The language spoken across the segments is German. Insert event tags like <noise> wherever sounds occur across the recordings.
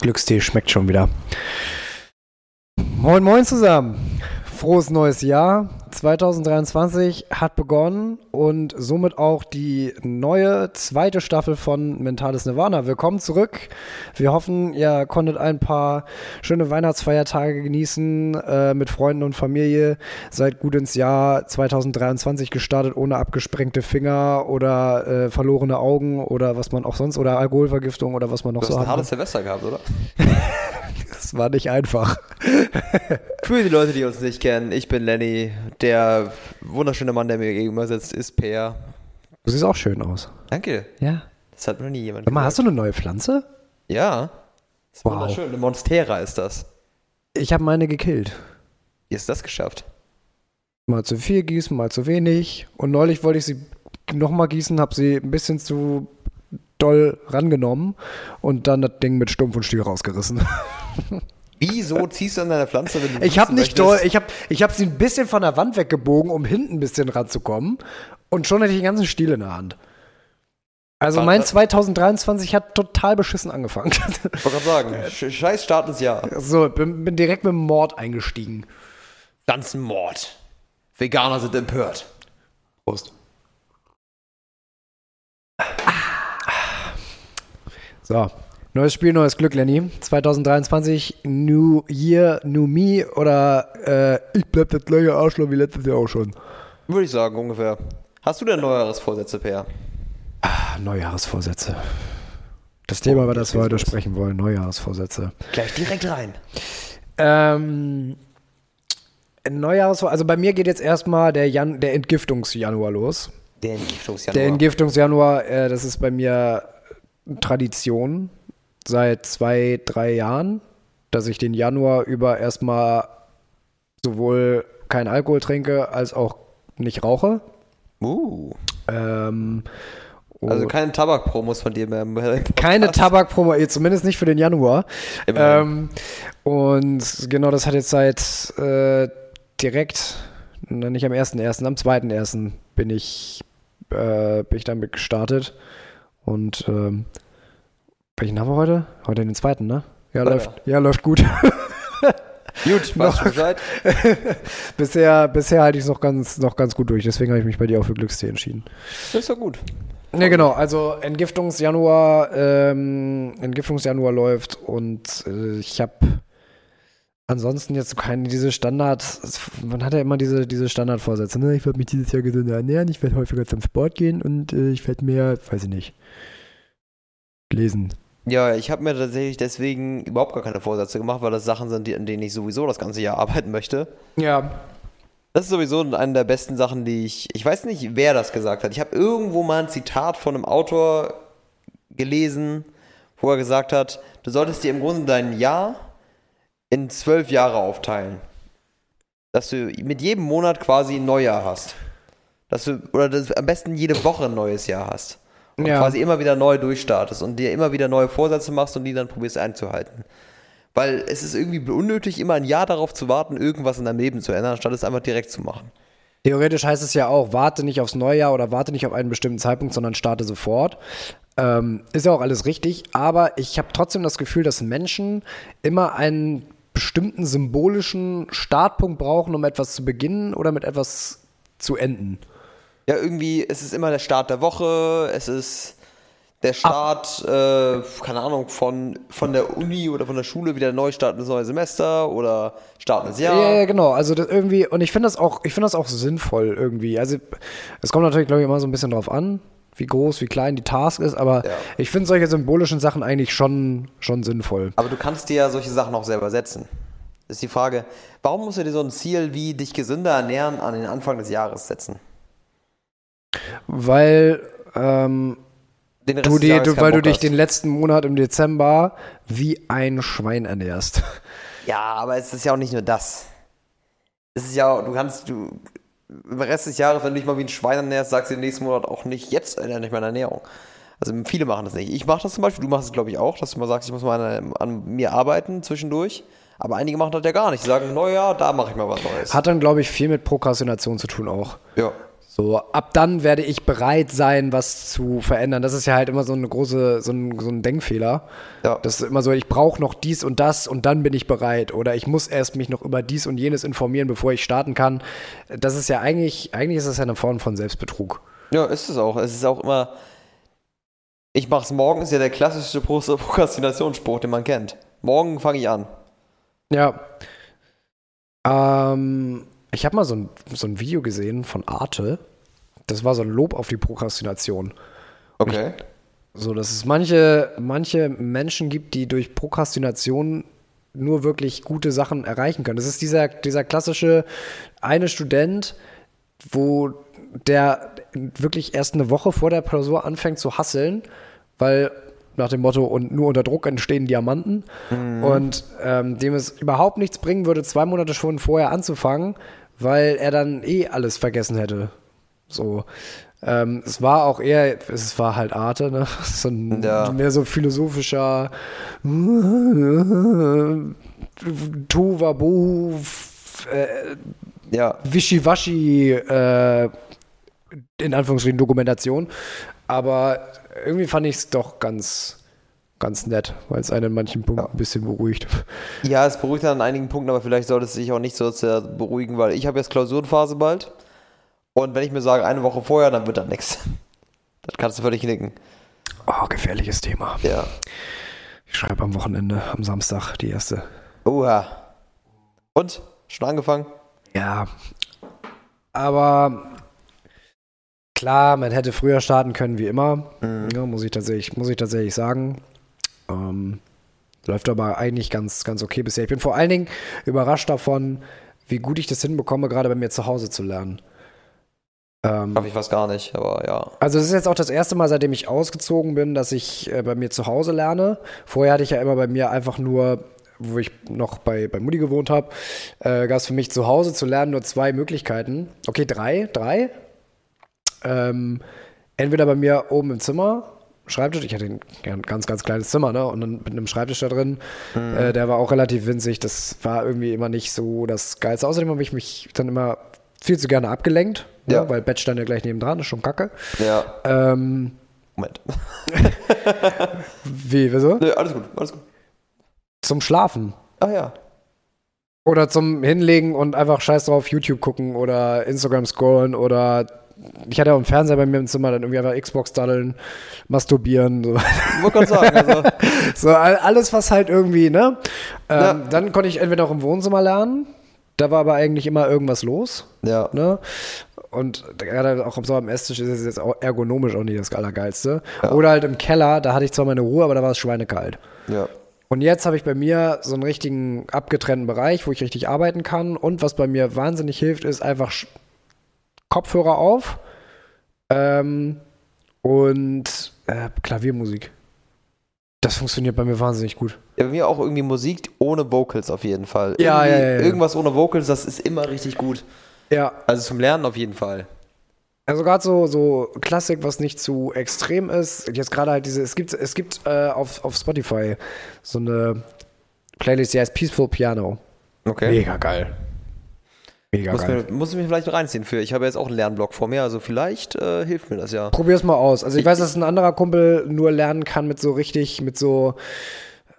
Glückstee schmeckt schon wieder. Moin, moin zusammen. Frohes neues Jahr. 2023 hat begonnen und somit auch die neue zweite Staffel von Mentales Nirvana. Willkommen zurück. Wir hoffen, ihr konntet ein paar schöne Weihnachtsfeiertage genießen äh, mit Freunden und Familie. Seid gut ins Jahr 2023 gestartet, ohne abgesprengte Finger oder äh, verlorene Augen oder was man auch sonst oder Alkoholvergiftung oder was man noch Du so hast ein hat. hartes Silvester gehabt, oder? <laughs> Das war nicht einfach. <laughs> Für die Leute, die uns nicht kennen, ich bin Lenny. Der wunderschöne Mann, der mir gegenüber sitzt, ist Peer. Du siehst auch schön aus. Danke. Ja. Das hat noch nie jemand Sag mal, hast du eine neue Pflanze? Ja. Das ist Wow. wunderschön. Eine Monstera ist das. Ich habe meine gekillt. Wie hast du das geschafft? Mal zu viel gießen, mal zu wenig. Und neulich wollte ich sie nochmal gießen, habe sie ein bisschen zu doll rangenommen und dann das Ding mit Stumpf und Stiel rausgerissen. <laughs> Wieso ziehst du an deiner Pflanze, wenn du Ich habe nicht doll, ich habe ich hab sie ein bisschen von der Wand weggebogen, um hinten ein bisschen ranzukommen. Und schon hatte ich den ganzen Stiel in der Hand. Also mein das- 2023 hat total beschissen angefangen. Ich wollte gerade sagen, <laughs> sch- scheiß Start ins Jahr. so, bin, bin direkt mit dem Mord eingestiegen. Pflanzenmord. Veganer sind empört. Prost. So, neues Spiel, neues Glück, Lenny. 2023, New Year, New Me oder äh, ich bleib das gleiche Arschloch wie letztes Jahr auch schon. Würde ich sagen, ungefähr. Hast du denn Neujahresvorsätze, Peer? Ah, Neujahresvorsätze. Das Thema, über das wir heute sprechen wollen, Neujahresvorsätze. Gleich direkt rein. Ähm, Neujahresvorsätze, also bei mir geht jetzt erstmal der, Jan der Entgiftungsjanuar los. Der Entgiftungsjanuar. Der Entgiftungsjanuar, äh, das ist bei mir Tradition seit zwei, drei Jahren, dass ich den Januar über erstmal sowohl kein Alkohol trinke als auch nicht rauche. uh. Ähm, Also keine Tabakpromos von dir mehr. <laughs> keine Tabakpromo, zumindest nicht für den Januar. Ähm, und genau, das hat jetzt seit äh, direkt, nicht am 1.1., am 2.1. bin ich, äh, bin ich damit gestartet. Und ähm, welchen haben wir heute? Heute den zweiten, ne? Ja, Leider. läuft, ja, läuft gut. <laughs> Gut, <laughs> weißt du Bescheid? <laughs> bisher bisher halte ich es noch ganz, noch ganz gut durch, deswegen habe ich mich bei dir auch für Glückstee entschieden. Das ist doch gut. Ne, genau, also Entgiftungsjanuar, ähm, Entgiftungsjanuar läuft und äh, ich habe ansonsten jetzt keine diese Standard, man hat ja immer diese, diese Standardvorsätze, ne? Ich werde mich dieses Jahr gesünder ernähren, ich werde häufiger zum Sport gehen und äh, ich werde mehr, weiß ich nicht, lesen. Ja, ich habe mir tatsächlich deswegen überhaupt gar keine Vorsätze gemacht, weil das Sachen sind, die, an denen ich sowieso das ganze Jahr arbeiten möchte. Ja. Das ist sowieso eine der besten Sachen, die ich. Ich weiß nicht, wer das gesagt hat. Ich habe irgendwo mal ein Zitat von einem Autor gelesen, wo er gesagt hat, du solltest dir im Grunde dein Jahr in zwölf Jahre aufteilen. Dass du mit jedem Monat quasi ein Neujahr hast. Dass du, oder dass du am besten jede Woche ein neues Jahr hast. Und Ja. quasi immer wieder neu durchstartest und dir immer wieder neue Vorsätze machst und die dann probierst einzuhalten. Weil es ist irgendwie unnötig, immer ein Jahr darauf zu warten, irgendwas in deinem Leben zu ändern, anstatt es einfach direkt zu machen. Theoretisch heißt es ja auch, warte nicht aufs Neujahr oder warte nicht auf einen bestimmten Zeitpunkt, sondern starte sofort. Ähm, ist ja auch alles richtig, aber ich habe trotzdem das Gefühl, dass Menschen immer einen bestimmten symbolischen Startpunkt brauchen, um etwas zu beginnen oder mit etwas zu enden. Ja, irgendwie, es ist immer der Start der Woche, es ist der Start, äh, keine Ahnung, von, von der Uni oder von der Schule wieder neu starten ins neue Semester oder starten ins Jahr. Ja, ja, genau. Also das irgendwie, und ich finde das auch, ich finde das auch sinnvoll irgendwie. Also es kommt natürlich, glaube ich, immer so ein bisschen drauf an, wie groß, wie klein die Task ist, aber Ja. ich finde solche symbolischen Sachen eigentlich schon, schon sinnvoll. Aber du kannst dir ja solche Sachen auch selber setzen. Das ist die Frage, warum musst du dir so ein Ziel wie dich gesünder ernähren an den Anfang des Jahres setzen? Weil ähm, du, die, du, weil du dich hast. den letzten Monat im Dezember wie ein Schwein ernährst. Ja, aber es ist ja auch nicht nur das. Es ist ja, du kannst, du, im Rest des Jahres, wenn du dich mal wie ein Schwein ernährst, sagst du den nächsten Monat auch nicht, jetzt ändere ich meine Ernährung. Also viele machen das nicht. Ich mache das zum Beispiel, du machst es glaube ich auch, dass du mal sagst, ich muss mal an, an mir arbeiten zwischendurch. Aber einige machen das ja gar nicht. Die sagen, naja, da mache ich mal was Neues. Hat dann, glaube ich, viel mit Prokrastination zu tun auch. ja. So, ab dann werde ich bereit sein, was zu verändern. Das ist ja halt immer so eine große, so ein, so ein Denkfehler. Ja. Das ist immer so, ich brauche noch dies und das und dann bin ich bereit. Oder ich muss erst mich noch über dies und jenes informieren, bevor ich starten kann. Das ist ja eigentlich, eigentlich ist das ja eine Form von Selbstbetrug. Ja, ist es auch. Es ist auch immer, ich mach's morgen, ist ja der klassische Pro- Prokrastinationsspruch, den man kennt. Morgen fange ich an. Ja. Ähm, ich habe mal so ein, so ein Video gesehen von Arte. Das war so ein Lob auf die Prokrastination. Okay. So, dass es manche, manche Menschen gibt, die durch Prokrastination nur wirklich gute Sachen erreichen können. Das ist dieser, dieser klassische eine Student, wo der wirklich erst eine Woche vor der Klausur anfängt zu hasseln, weil nach dem Motto, und nur unter Druck entstehen Diamanten. Und ähm, dem es überhaupt nichts bringen würde, zwei Monate schon vorher anzufangen, weil er dann eh alles vergessen hätte. So. Ähm, es war auch eher, es war halt Arte, ne? <laughs> So ein, Ja. mehr so philosophischer Tohuwabohu, äh, Ja. Wischiwaschi, äh, in Anführungsstrichen Dokumentation. Aber irgendwie fand ich es doch ganz, ganz nett, weil es einen in manchen Punkten ein bisschen beruhigt. Ja, es beruhigt dann an einigen Punkten, aber vielleicht sollte es sich auch nicht so sehr beruhigen, weil ich habe jetzt Klausurenphase bald. Und wenn ich mir sage, eine Woche vorher, dann wird das nichts. <laughs> Das kannst du völlig knicken. Oh, gefährliches Thema. Ja. Ich schreibe am Wochenende, am Samstag, die erste. Oha. Und? Schon angefangen? Ja. Aber klar, man hätte früher starten können, wie immer. Ja, muss, ich tatsächlich, muss ich tatsächlich sagen. Ähm, läuft aber eigentlich ganz, ganz okay bisher. Ich bin vor allen Dingen überrascht davon, wie gut ich das hinbekomme, gerade bei mir zu Hause zu lernen. Ähm, Hab ich fast gar nicht, aber ja. also es ist jetzt auch das erste Mal, seitdem ich ausgezogen bin, dass ich äh, bei mir zu Hause lerne. Vorher hatte ich ja immer bei mir einfach nur, wo ich noch bei, bei Mutti gewohnt habe, äh, gab es für mich zu Hause zu lernen nur zwei Möglichkeiten. Okay, drei, drei. Ähm, entweder bei mir oben im Zimmer, Schreibtisch, ich hatte ein, ganz, ganz kleines Zimmer, ne? Und dann mit einem Schreibtisch da drin. Äh, der war auch relativ winzig. Das war irgendwie immer nicht so das Geilste. Außerdem habe ich mich dann immer viel zu gerne abgelenkt, ne? Ja. weil Bett stand ja gleich nebendran, ist schon kacke. Ja. Ähm, Moment. <laughs> wie, wieso? Nö, alles gut, alles gut. Zum Schlafen. Ah ja. Oder zum Hinlegen und einfach scheiß drauf YouTube gucken oder Instagram scrollen oder ich hatte auch einen Fernseher bei mir im Zimmer, dann irgendwie einfach Xbox daddeln, masturbieren, so. Wollte gerade sagen, also, <laughs> so all- alles, was halt irgendwie, ne? Ähm. Dann konnte ich entweder auch im Wohnzimmer lernen, da war aber eigentlich immer irgendwas los, ja. ne? Und gerade auch so am Esstisch ist es jetzt auch ergonomisch auch nicht das Allergeilste. Ja. Oder halt im Keller, da hatte ich zwar meine Ruhe, aber da war es schweinekalt. Ja. Und jetzt habe ich bei mir so einen richtigen abgetrennten Bereich, wo ich richtig arbeiten kann. Und was bei mir wahnsinnig hilft, ist einfach Kopfhörer auf ähm, und äh, Klaviermusik. Das funktioniert bei mir wahnsinnig gut. Ja, bei mir auch irgendwie Musik ohne Vocals auf jeden Fall. Ja, ja, ja, ja. Irgendwas ohne Vocals, das ist immer richtig gut. Ja, Also zum Lernen auf jeden Fall. also gerade so, so Klassik, was nicht zu extrem ist. Jetzt gerade halt diese, es gibt, es gibt äh, auf, auf Spotify so eine Playlist, die heißt Peaceful Piano. Okay. Mega geil. Mega Muss, geil. mir, muss ich mir vielleicht reinziehen für. Ich habe jetzt auch einen Lernblock vor mir, also vielleicht äh, hilft mir das ja. Probier's mal aus. Also ich weiß, dass ein anderer Kumpel nur lernen kann mit so richtig, mit so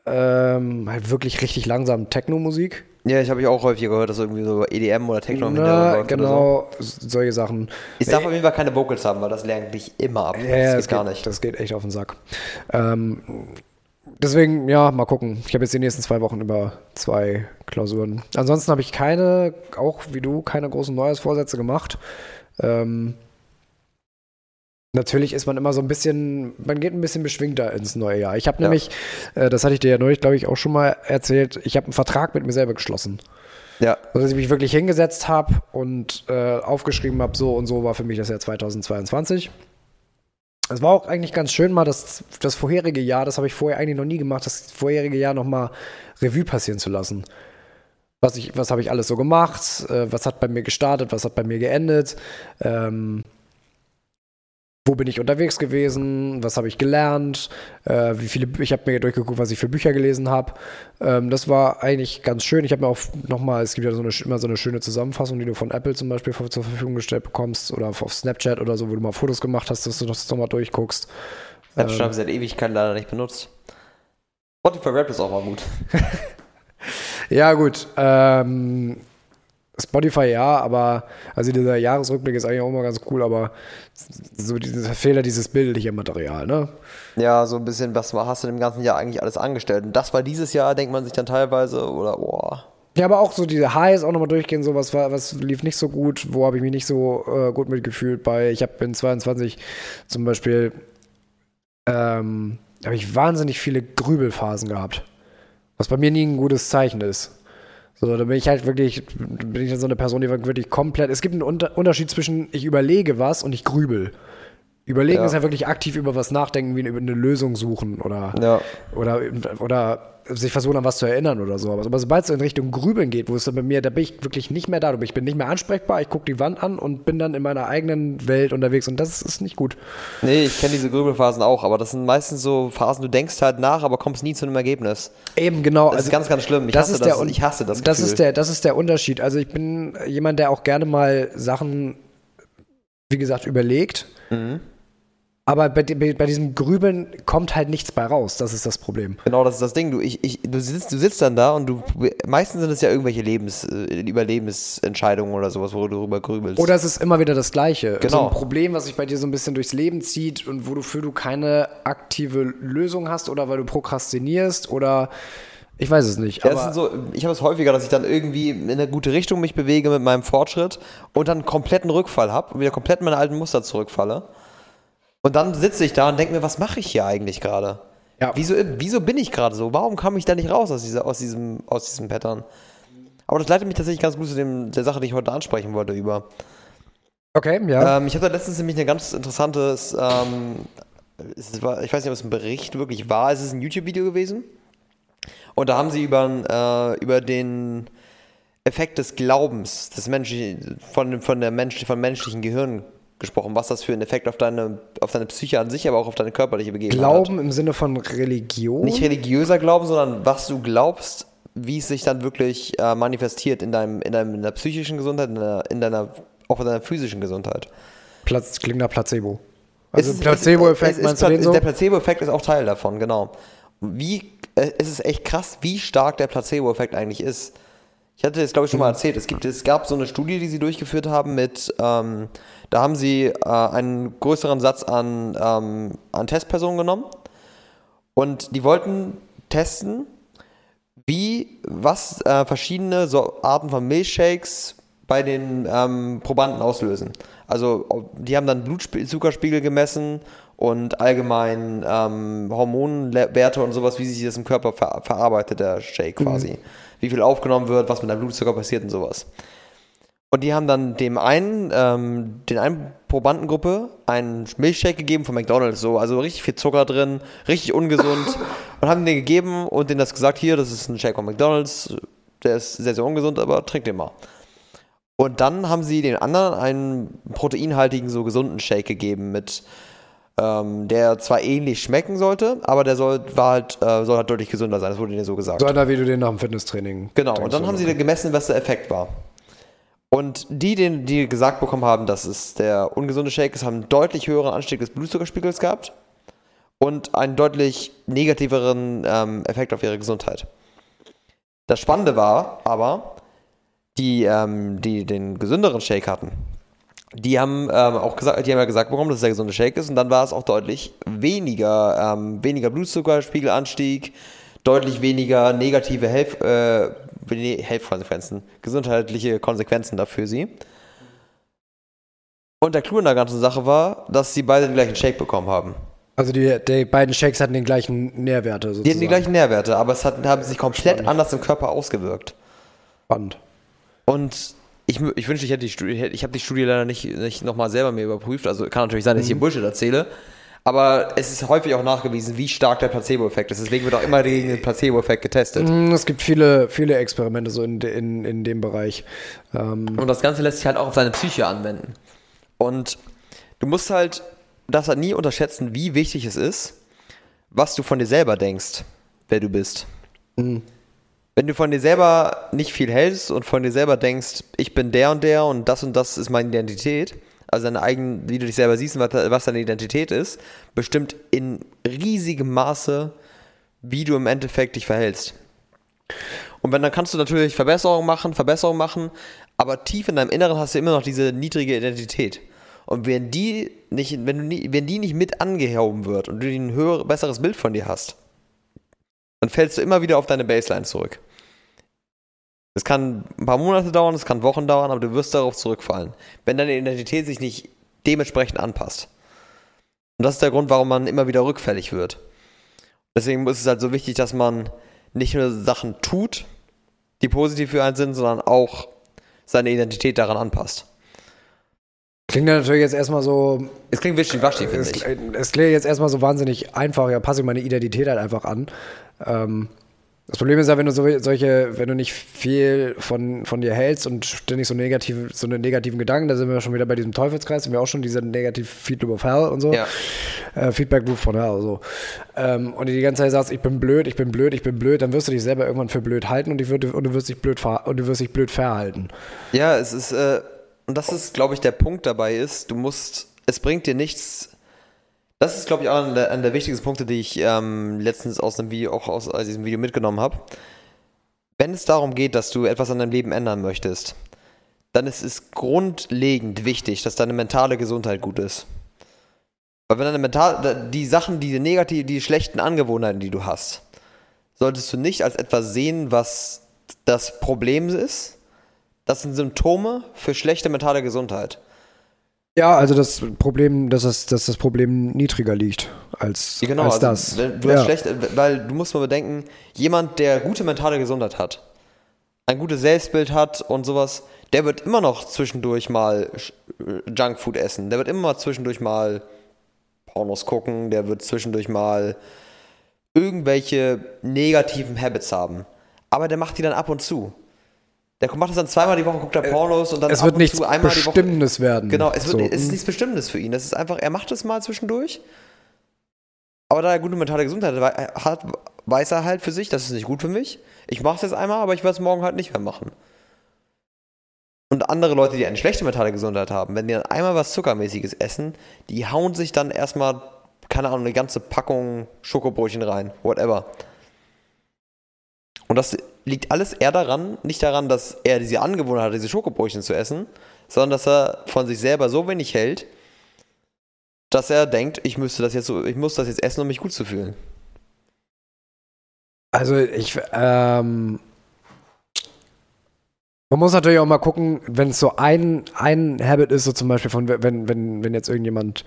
ähm, halt wirklich richtig langsam Techno-Musik. Ja, ich habe ich auch häufig gehört, dass irgendwie so EDM oder Techno im Hintergrund läuft oder so. genau, s- solche Sachen. Ich darf auf jeden Fall keine Vocals haben, weil das lernt dich immer ab. Ja, ja, das geht gar nicht. Das geht echt auf den Sack. Ähm, deswegen, ja, mal gucken. Ich habe jetzt die nächsten zwei Wochen über zwei Klausuren. Ansonsten habe ich keine, auch wie du, keine großen Neujahrsvorsätze gemacht. Ähm, natürlich ist man immer so ein bisschen, man geht ein bisschen beschwingter ins neue Jahr. Ich habe Ja. nämlich, äh, das hatte ich dir ja neulich, glaube ich, auch schon mal erzählt, ich habe einen Vertrag mit mir selber geschlossen. Ja. Also, dass ich mich wirklich hingesetzt habe und äh, aufgeschrieben habe, so und so war für mich das Jahr 2022. Es war auch eigentlich ganz schön, mal das, das vorherige Jahr, das habe ich vorher eigentlich noch nie gemacht, das vorherige Jahr nochmal Revue passieren zu lassen. Was, was habe ich alles so gemacht? Äh, was hat bei mir gestartet? Was hat bei mir geendet? Ähm, wo bin ich unterwegs gewesen, was habe ich gelernt, äh, wie viele, ich habe mir durchgeguckt, was ich für Bücher gelesen habe. Ähm, das war eigentlich ganz schön. Ich habe mir auch nochmal, es gibt ja so eine, immer so eine schöne Zusammenfassung, die du von Apple zum Beispiel zur Verfügung gestellt bekommst oder auf Snapchat oder so, wo du mal Fotos gemacht hast, dass du das nochmal durchguckst. Snapchat ähm, habe ich seit Ewigkeiten leider nicht benutzt. Spotify Rap ist auch mal gut. <laughs> ja, gut. Ähm, Spotify ja, aber also dieser Jahresrückblick ist eigentlich auch immer ganz cool, aber so dieser Fehler, dieses bildliche Material, ne? Ja, so ein bisschen, was hast du im ganzen Jahr eigentlich alles angestellt? Und das war dieses Jahr, denkt man sich dann teilweise, oder boah. Ja, aber auch so diese Highs auch nochmal durchgehen, so was, war, was lief nicht so gut, wo habe ich mich nicht so äh, gut mitgefühlt bei, ich habe in 22 zum Beispiel, ähm, habe ich wahnsinnig viele Grübelphasen gehabt, was bei mir nie ein gutes Zeichen ist. So, da bin ich halt wirklich, bin ich so eine Person, die wirklich komplett. Es gibt einen Unter Unterschied zwischen ich überlege was und ich grübel. Überlegen ja. ist ja wirklich aktiv über was nachdenken, wie über eine Lösung suchen oder, ja. oder, oder sich versuchen, an was zu erinnern oder so. Aber sobald es in Richtung Grübeln geht, wo es dann bei mir, da bin ich wirklich nicht mehr da. Ich bin nicht mehr ansprechbar, ich gucke die Wand an und bin dann in meiner eigenen Welt unterwegs und das ist nicht gut. Nee, ich kenne diese Grübelphasen auch, aber das sind meistens so Phasen, du denkst halt nach, aber kommst nie zu einem Ergebnis. Eben, genau. Das also, ist ganz, ganz schlimm. Ich, das hasse, ist das, der, ich hasse das das Ist der, das ist der Unterschied. Also ich bin jemand, der auch gerne mal Sachen, wie gesagt, überlegt. Mhm aber bei, bei, diesem Grübeln kommt halt nichts bei raus. Das ist das Problem. Genau, das ist das Ding. Du, ich, ich, du, sitzt, du sitzt dann da und du. Meistens sind es ja irgendwelche Lebens, äh, Überlebensentscheidungen oder sowas, wo du darüber grübelst. Oder es ist immer wieder das Gleiche. Genau. So ein Problem, was sich bei dir so ein bisschen durchs Leben zieht und wofür du keine aktive Lösung hast oder weil du prokrastinierst oder. Ich weiß es nicht. Ja, so, ich habe es häufiger, dass ich dann irgendwie in eine gute Richtung mich bewege mit meinem Fortschritt und dann einen kompletten Rückfall habe und wieder komplett in meine alten Muster zurückfalle. Und dann sitze ich da und denke mir, was mache ich hier eigentlich gerade? Ja. Wieso, wieso bin ich gerade so? Warum kam ich da nicht raus aus, dieser, aus, diesem, aus diesem Pattern? Aber das leitet mich tatsächlich ganz gut zu dem, der Sache, die ich heute ansprechen wollte, über. Okay, ja. Ähm, ich hatte letztens nämlich ein ganz interessantes, ähm, ich weiß nicht, ob es ein Bericht wirklich war, es ist ein YouTube-Video gewesen. Und da haben sie über, äh, über den Effekt des Glaubens des Menschen, von, von der Mensch, von menschlichen Gehirn gesprochen, was das für einen Effekt auf deine, auf deine Psyche an sich, aber auch auf deine körperliche Begebenheit Glauben hat. im Sinne von Religion? Nicht religiöser Glauben, sondern was du glaubst, wie es sich dann wirklich äh, manifestiert in, deinem, in, deinem, in deiner psychischen Gesundheit, in deiner, in deiner, auch in deiner physischen Gesundheit. Platz, klingt nach Placebo. Also Placebo-Effekt, meinst du den so? Der Placebo-Effekt ist auch Teil davon, genau. Wie, äh, es ist echt krass, wie stark der Placebo-Effekt eigentlich ist. Ich hatte das, glaube ich, schon mal mhm. erzählt. Es, gibt, es gab so eine Studie, die sie durchgeführt haben mit, ähm, da haben sie äh, einen größeren Satz an, ähm, an Testpersonen genommen und die wollten testen, wie, was äh, verschiedene so Arten von Milchshakes bei den ähm, Probanden auslösen. Also die haben dann Blutzuckerspiegel gemessen und allgemein ähm, Hormonwerte und sowas, wie sich das im Körper ver verarbeitet, der Shake quasi. Mhm. Wie viel aufgenommen wird, was mit deinem Blutzucker passiert und sowas. Und die haben dann dem einen, ähm, den einen Probandengruppe einen Milchshake gegeben von McDonalds, so, also richtig viel Zucker drin, richtig ungesund. <laughs> und haben den gegeben und denen das gesagt, hier, das ist ein Shake von McDonalds, der ist sehr, sehr ungesund, aber trink den mal. Und dann haben sie den anderen einen proteinhaltigen, so gesunden Shake gegeben mit, ähm, der zwar ähnlich schmecken sollte, aber der soll, war halt, äh, soll halt deutlich gesünder sein, das wurde ihnen so gesagt. So einer, wie du den nach dem Fitnesstraining. Genau, und dann haben sie gemessen, was der Effekt war. Und die, die gesagt bekommen haben, dass es der ungesunde Shake ist, haben einen deutlich höheren Anstieg des Blutzuckerspiegels gehabt und einen deutlich negativeren ähm, Effekt auf ihre Gesundheit. Das Spannende war aber, die, ähm, die den gesünderen Shake hatten, die haben ähm, auch gesagt, die haben ja gesagt bekommen, dass es der gesunde Shake ist und dann war es auch deutlich weniger, ähm, weniger Blutzuckerspiegelanstieg, deutlich weniger negative Helf, äh, Health-Konsequenzen, gesundheitliche Konsequenzen dafür sie. Und der Clou in der ganzen Sache war, dass sie beide den gleichen Shake bekommen haben. Also die, die beiden Shakes hatten den gleichen Nährwerte sozusagen. Die hatten die gleichen Nährwerte, aber es hat, haben sich komplett Spannend. anders im Körper ausgewirkt. Spannend. Und ich, ich wünschte, ich hätte die Studie, ich habe die Studie leider nicht, nicht nochmal selber mir überprüft. Also kann natürlich sein, dass ich hier mhm. Bullshit erzähle. Aber es ist häufig auch nachgewiesen, wie stark der Placebo-Effekt ist. Deswegen wird auch immer gegen den Placebo-Effekt getestet. Mm, es gibt viele, viele Experimente so in, in, in dem Bereich. Ähm Und das Ganze lässt sich halt auch auf seine Psyche anwenden. Und du musst halt, darfst halt nie unterschätzen, wie wichtig es ist, was du von dir selber denkst, wer du bist. Mhm. Wenn du von dir selber nicht viel hältst und von dir selber denkst, ich bin der und der und das und das ist meine Identität, also deine eigenen, wie du dich selber siehst und was, deine Identität ist, bestimmt in riesigem Maße, wie du im Endeffekt dich verhältst. Und wenn dann kannst du natürlich Verbesserungen machen, Verbesserungen machen, aber tief in deinem Inneren hast du immer noch diese niedrige Identität. Und wenn die nicht, wenn du nie, wenn die nicht mit angehoben wird und du ein höher, besseres Bild von dir hast, dann fällst du immer wieder auf deine Baseline zurück. Es kann ein paar Monate dauern, es kann Wochen dauern, aber du wirst darauf zurückfallen, wenn deine Identität sich nicht dementsprechend anpasst. Und das ist der Grund, warum man immer wieder rückfällig wird. Deswegen ist es halt so wichtig, dass man nicht nur Sachen tut, die positiv für einen sind, sondern auch seine Identität daran anpasst. Klingt ja natürlich jetzt erstmal so. Es klingt wischiwaschi, finde Es, ich. es klingt jetzt erstmal so wahnsinnig einfach, ja, passe ich meine Identität halt einfach an. Ähm, das Problem ist ja, wenn du so, solche, wenn du nicht viel von, von dir hältst und ständig so negative, so eine negativen Gedanken, da sind wir schon wieder bei diesem Teufelskreis, sind wir auch schon dieser negative Feed Loop of Hell und so. Ja. Äh, Feedback Loop von Hell, so. Ähm, und du die ganze Zeit sagst, ich bin blöd, ich bin blöd, ich bin blöd, dann wirst du dich selber irgendwann für blöd halten und, ich würd, und du wirst dich blöd ver und du wirst dich blöd verhalten. Ja, es ist, äh, und das ist, glaube ich, der Punkt dabei ist, du musst, es bringt dir nichts. Das ist, glaube ich, auch einer der, einer der wichtigsten Punkte, die ich ähm, letztens aus einem Video, auch aus, aus diesem Video mitgenommen habe. Wenn es darum geht, dass du etwas an deinem Leben ändern möchtest, dann ist es grundlegend wichtig, dass deine mentale Gesundheit gut ist. Weil wenn deine mental, die Sachen, die negativ, die schlechten Angewohnheiten, die du hast, solltest du nicht als etwas sehen, was das Problem ist. Das sind Symptome für schlechte mentale Gesundheit. Ja, also das Problem, dass das, dass das Problem niedriger liegt als, Ja, genau, als also, das. Wenn du ja. schlecht, weil du musst mal bedenken, jemand, der gute mentale Gesundheit hat, ein gutes Selbstbild hat und sowas, der wird immer noch zwischendurch mal äh, Junkfood essen. Der wird immer mal zwischendurch mal Pornos gucken, der wird zwischendurch mal irgendwelche negativen Habits haben. Aber der macht die dann ab und zu. Der macht das dann zweimal die Woche, guckt er Pornos und dann es wird nichts zu einmal die Woche. Bestimmendes werden. Genau, es, wird, So, es ist mm. nichts Bestimmtes für ihn. Das ist einfach, er macht es mal zwischendurch. Aber da er gute mentale Gesundheit hat, weiß er halt für sich, das ist nicht gut für mich. Ich mache es jetzt einmal, aber ich werde es morgen halt nicht mehr machen. Und andere Leute, die eine schlechte mentale Gesundheit haben, wenn die dann einmal was Zuckermäßiges essen, die hauen sich dann erstmal, keine Ahnung, eine ganze Packung Schokobrötchen rein. Whatever. Und das liegt alles eher daran, nicht daran, dass er diese Angewohnheit hat, diese Schokobrötchen zu essen, sondern dass er von sich selber so wenig hält, dass er denkt, ich müsste das jetzt so, ich muss das jetzt essen, um mich gut zu fühlen. Also ich, ähm, man muss natürlich auch mal gucken, wenn es so ein, ein Habit ist, so zum Beispiel von, wenn, wenn, wenn jetzt irgendjemand,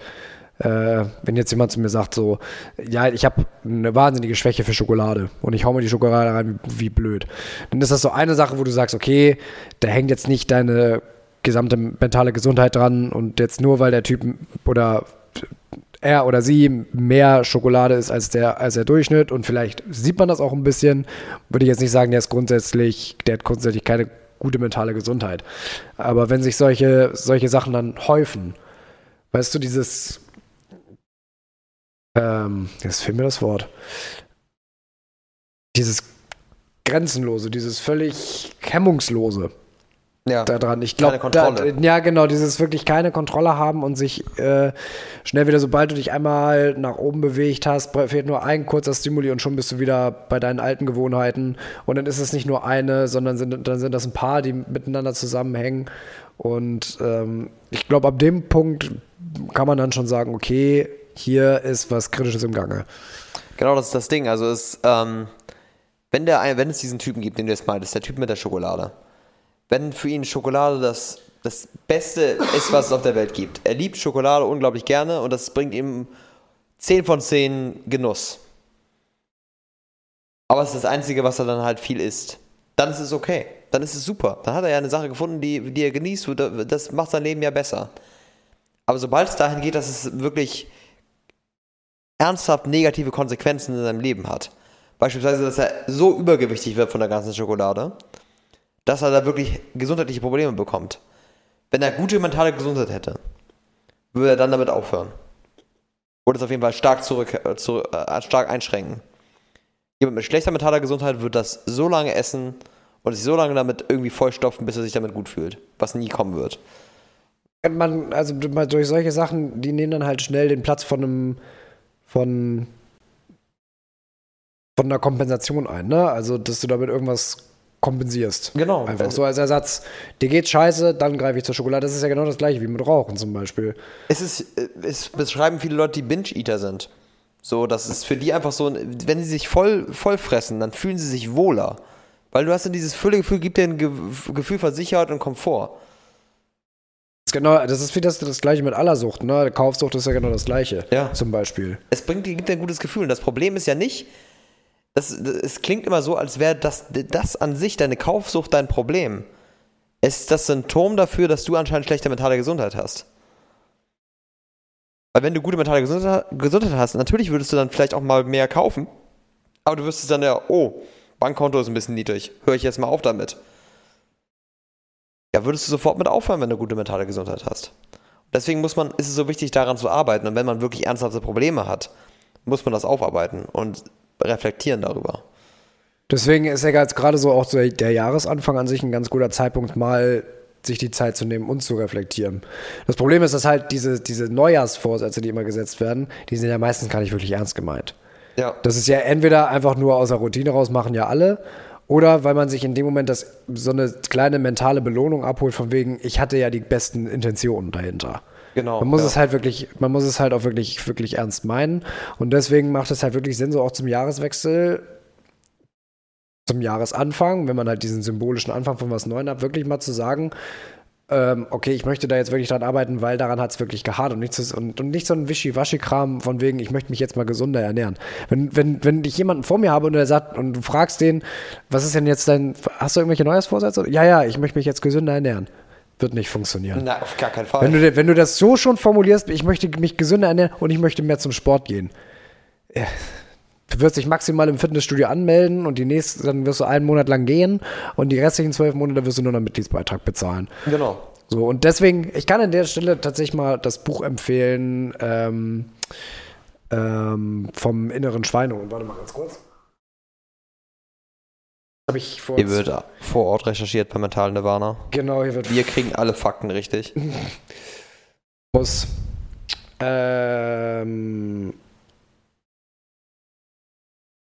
äh, wenn jetzt jemand zu mir sagt, so, ja, ich habe eine wahnsinnige Schwäche für Schokolade und ich hau mir die Schokolade rein, wie, blöd. Dann ist das so eine Sache, wo du sagst, okay, da hängt jetzt nicht deine gesamte mentale Gesundheit dran und jetzt nur, weil der Typ oder er oder sie mehr Schokolade ist als der, als der Durchschnitt und vielleicht sieht man das auch ein bisschen, würde ich jetzt nicht sagen, der ist grundsätzlich, der hat grundsätzlich keine gute mentale Gesundheit. Aber wenn sich solche, solche Sachen dann häufen, weißt du, dieses, ähm, jetzt fehlt mir das Wort, dieses Grenzenlose, dieses völlig hemmungslose, Ja. daran. Ich glaube, da, ja genau, dieses wirklich keine Kontrolle haben und sich äh, schnell wieder, sobald du dich einmal nach oben bewegt hast, fehlt nur ein kurzer Stimuli und schon bist du wieder bei deinen alten Gewohnheiten. Und dann ist es nicht nur eine, sondern sind, dann sind das ein paar, die miteinander zusammenhängen. Und ähm, ich glaube, ab dem Punkt kann man dann schon sagen, okay, hier ist was Kritisches im Gange. Genau, das ist das Ding. Also es, ähm, wenn, der, wenn es diesen Typen gibt, den du jetzt meintest, der Typ mit der Schokolade, wenn für ihn Schokolade das, das Beste ist, was es auf der Welt gibt. Er liebt Schokolade unglaublich gerne und das bringt ihm 10 von 10 Genuss. Aber es ist das Einzige, was er dann halt viel isst. Dann ist es okay. Dann ist es super. Dann hat er ja eine Sache gefunden, die, die er genießt. Das macht sein Leben ja besser. Aber sobald es dahin geht, dass es wirklich ernsthaft negative Konsequenzen in seinem Leben hat. Beispielsweise, dass er so übergewichtig wird von der ganzen Schokolade, dass er da wirklich gesundheitliche Probleme bekommt. Wenn er gute mentale Gesundheit hätte, würde er dann damit aufhören. Oder es auf jeden Fall stark, zurück, äh, zu, äh, stark einschränken. Jemand mit schlechter mentaler Gesundheit wird das so lange essen und sich so lange damit irgendwie vollstopfen, bis er sich damit gut fühlt. Was nie kommen wird. Man, also durch solche Sachen, die nehmen dann halt schnell den Platz von einem, von, von einer Kompensation ein, ne? Also, dass du damit irgendwas kompensierst. Genau. Einfach so als Ersatz. Dir geht's scheiße, dann greife ich zur Schokolade. Das ist ja genau das gleiche wie mit Rauchen zum Beispiel. Es ist, es beschreiben viele Leute, die Binge-Eater sind. So, das ist für die einfach so, wenn sie sich voll, voll fressen, dann fühlen sie sich wohler. Weil du hast ja dieses Füllegefühl, gibt dir ein Ge Gefühl von Sicherheit und Komfort. Genau, das ist wie das, das gleiche mit aller Sucht, ne? Kaufsucht ist ja genau das gleiche. Ja. Zum Beispiel. Es bringt dir, gibt ein gutes Gefühl. Und das Problem ist ja nicht, das, es klingt immer so, als wäre das, das an sich, deine Kaufsucht, dein Problem. Es ist das Symptom dafür, dass du anscheinend schlechte mentale Gesundheit hast. Weil wenn du gute mentale Gesundheit, Gesundheit hast, natürlich würdest du dann vielleicht auch mal mehr kaufen. Aber du wirst dann ja, oh, Bankkonto ist ein bisschen niedrig. Höre ich jetzt mal auf damit. Würdest du sofort mit aufhören, wenn du gute mentale Gesundheit hast. Deswegen muss man, ist es so wichtig, daran zu arbeiten. Und wenn man wirklich ernsthafte Probleme hat, muss man das aufarbeiten und reflektieren darüber. Deswegen ist ja jetzt gerade so auch so der Jahresanfang an sich ein ganz guter Zeitpunkt, mal sich die Zeit zu nehmen und zu reflektieren. Das Problem ist, dass halt diese, diese Neujahrsvorsätze, die immer gesetzt werden, die sind ja meistens gar nicht wirklich ernst gemeint. Ja. Das ist ja entweder einfach nur aus der Routine raus, machen ja alle, oder weil man sich in dem Moment das, so eine kleine mentale Belohnung abholt, von wegen, ich hatte ja die besten Intentionen dahinter. Genau. Man muss ja. es halt wirklich, man muss es halt auch wirklich, wirklich ernst meinen. Und deswegen macht es halt wirklich Sinn, so auch zum Jahreswechsel, zum Jahresanfang, wenn man halt diesen symbolischen Anfang von was Neuem hat, wirklich mal zu sagen, ähm, okay, ich möchte da jetzt wirklich dran arbeiten, weil daran hat es wirklich gehart und nicht, so, und, und nicht so ein Wischi-Waschi-Kram von wegen, ich möchte mich jetzt mal gesunder ernähren. Wenn, wenn, wenn ich jemanden vor mir habe und der sagt, und du fragst den, was ist denn jetzt dein, hast du irgendwelche Neujahrsvorsätze? Ja, ja, ich möchte mich jetzt gesünder ernähren. Wird nicht funktionieren. Na, auf gar keinen Fall. Wenn du, wenn du das so schon formulierst, ich möchte mich gesünder ernähren und ich möchte mehr zum Sport gehen. Ja, du wirst dich maximal im Fitnessstudio anmelden und die nächste, dann wirst du einen Monat lang gehen und die restlichen zwölf Monate wirst du nur noch einen Mitgliedsbeitrag bezahlen. Genau. So, und deswegen, ich kann an der Stelle tatsächlich mal das Buch empfehlen ähm, ähm, vom inneren Schweinehund. Warte mal ganz kurz. Habe ich vor. Hier wird vor Ort recherchiert bei Mental Nirvana. Genau, hier wird. Wir kriegen alle Fakten richtig. <laughs> Muss. Ähm,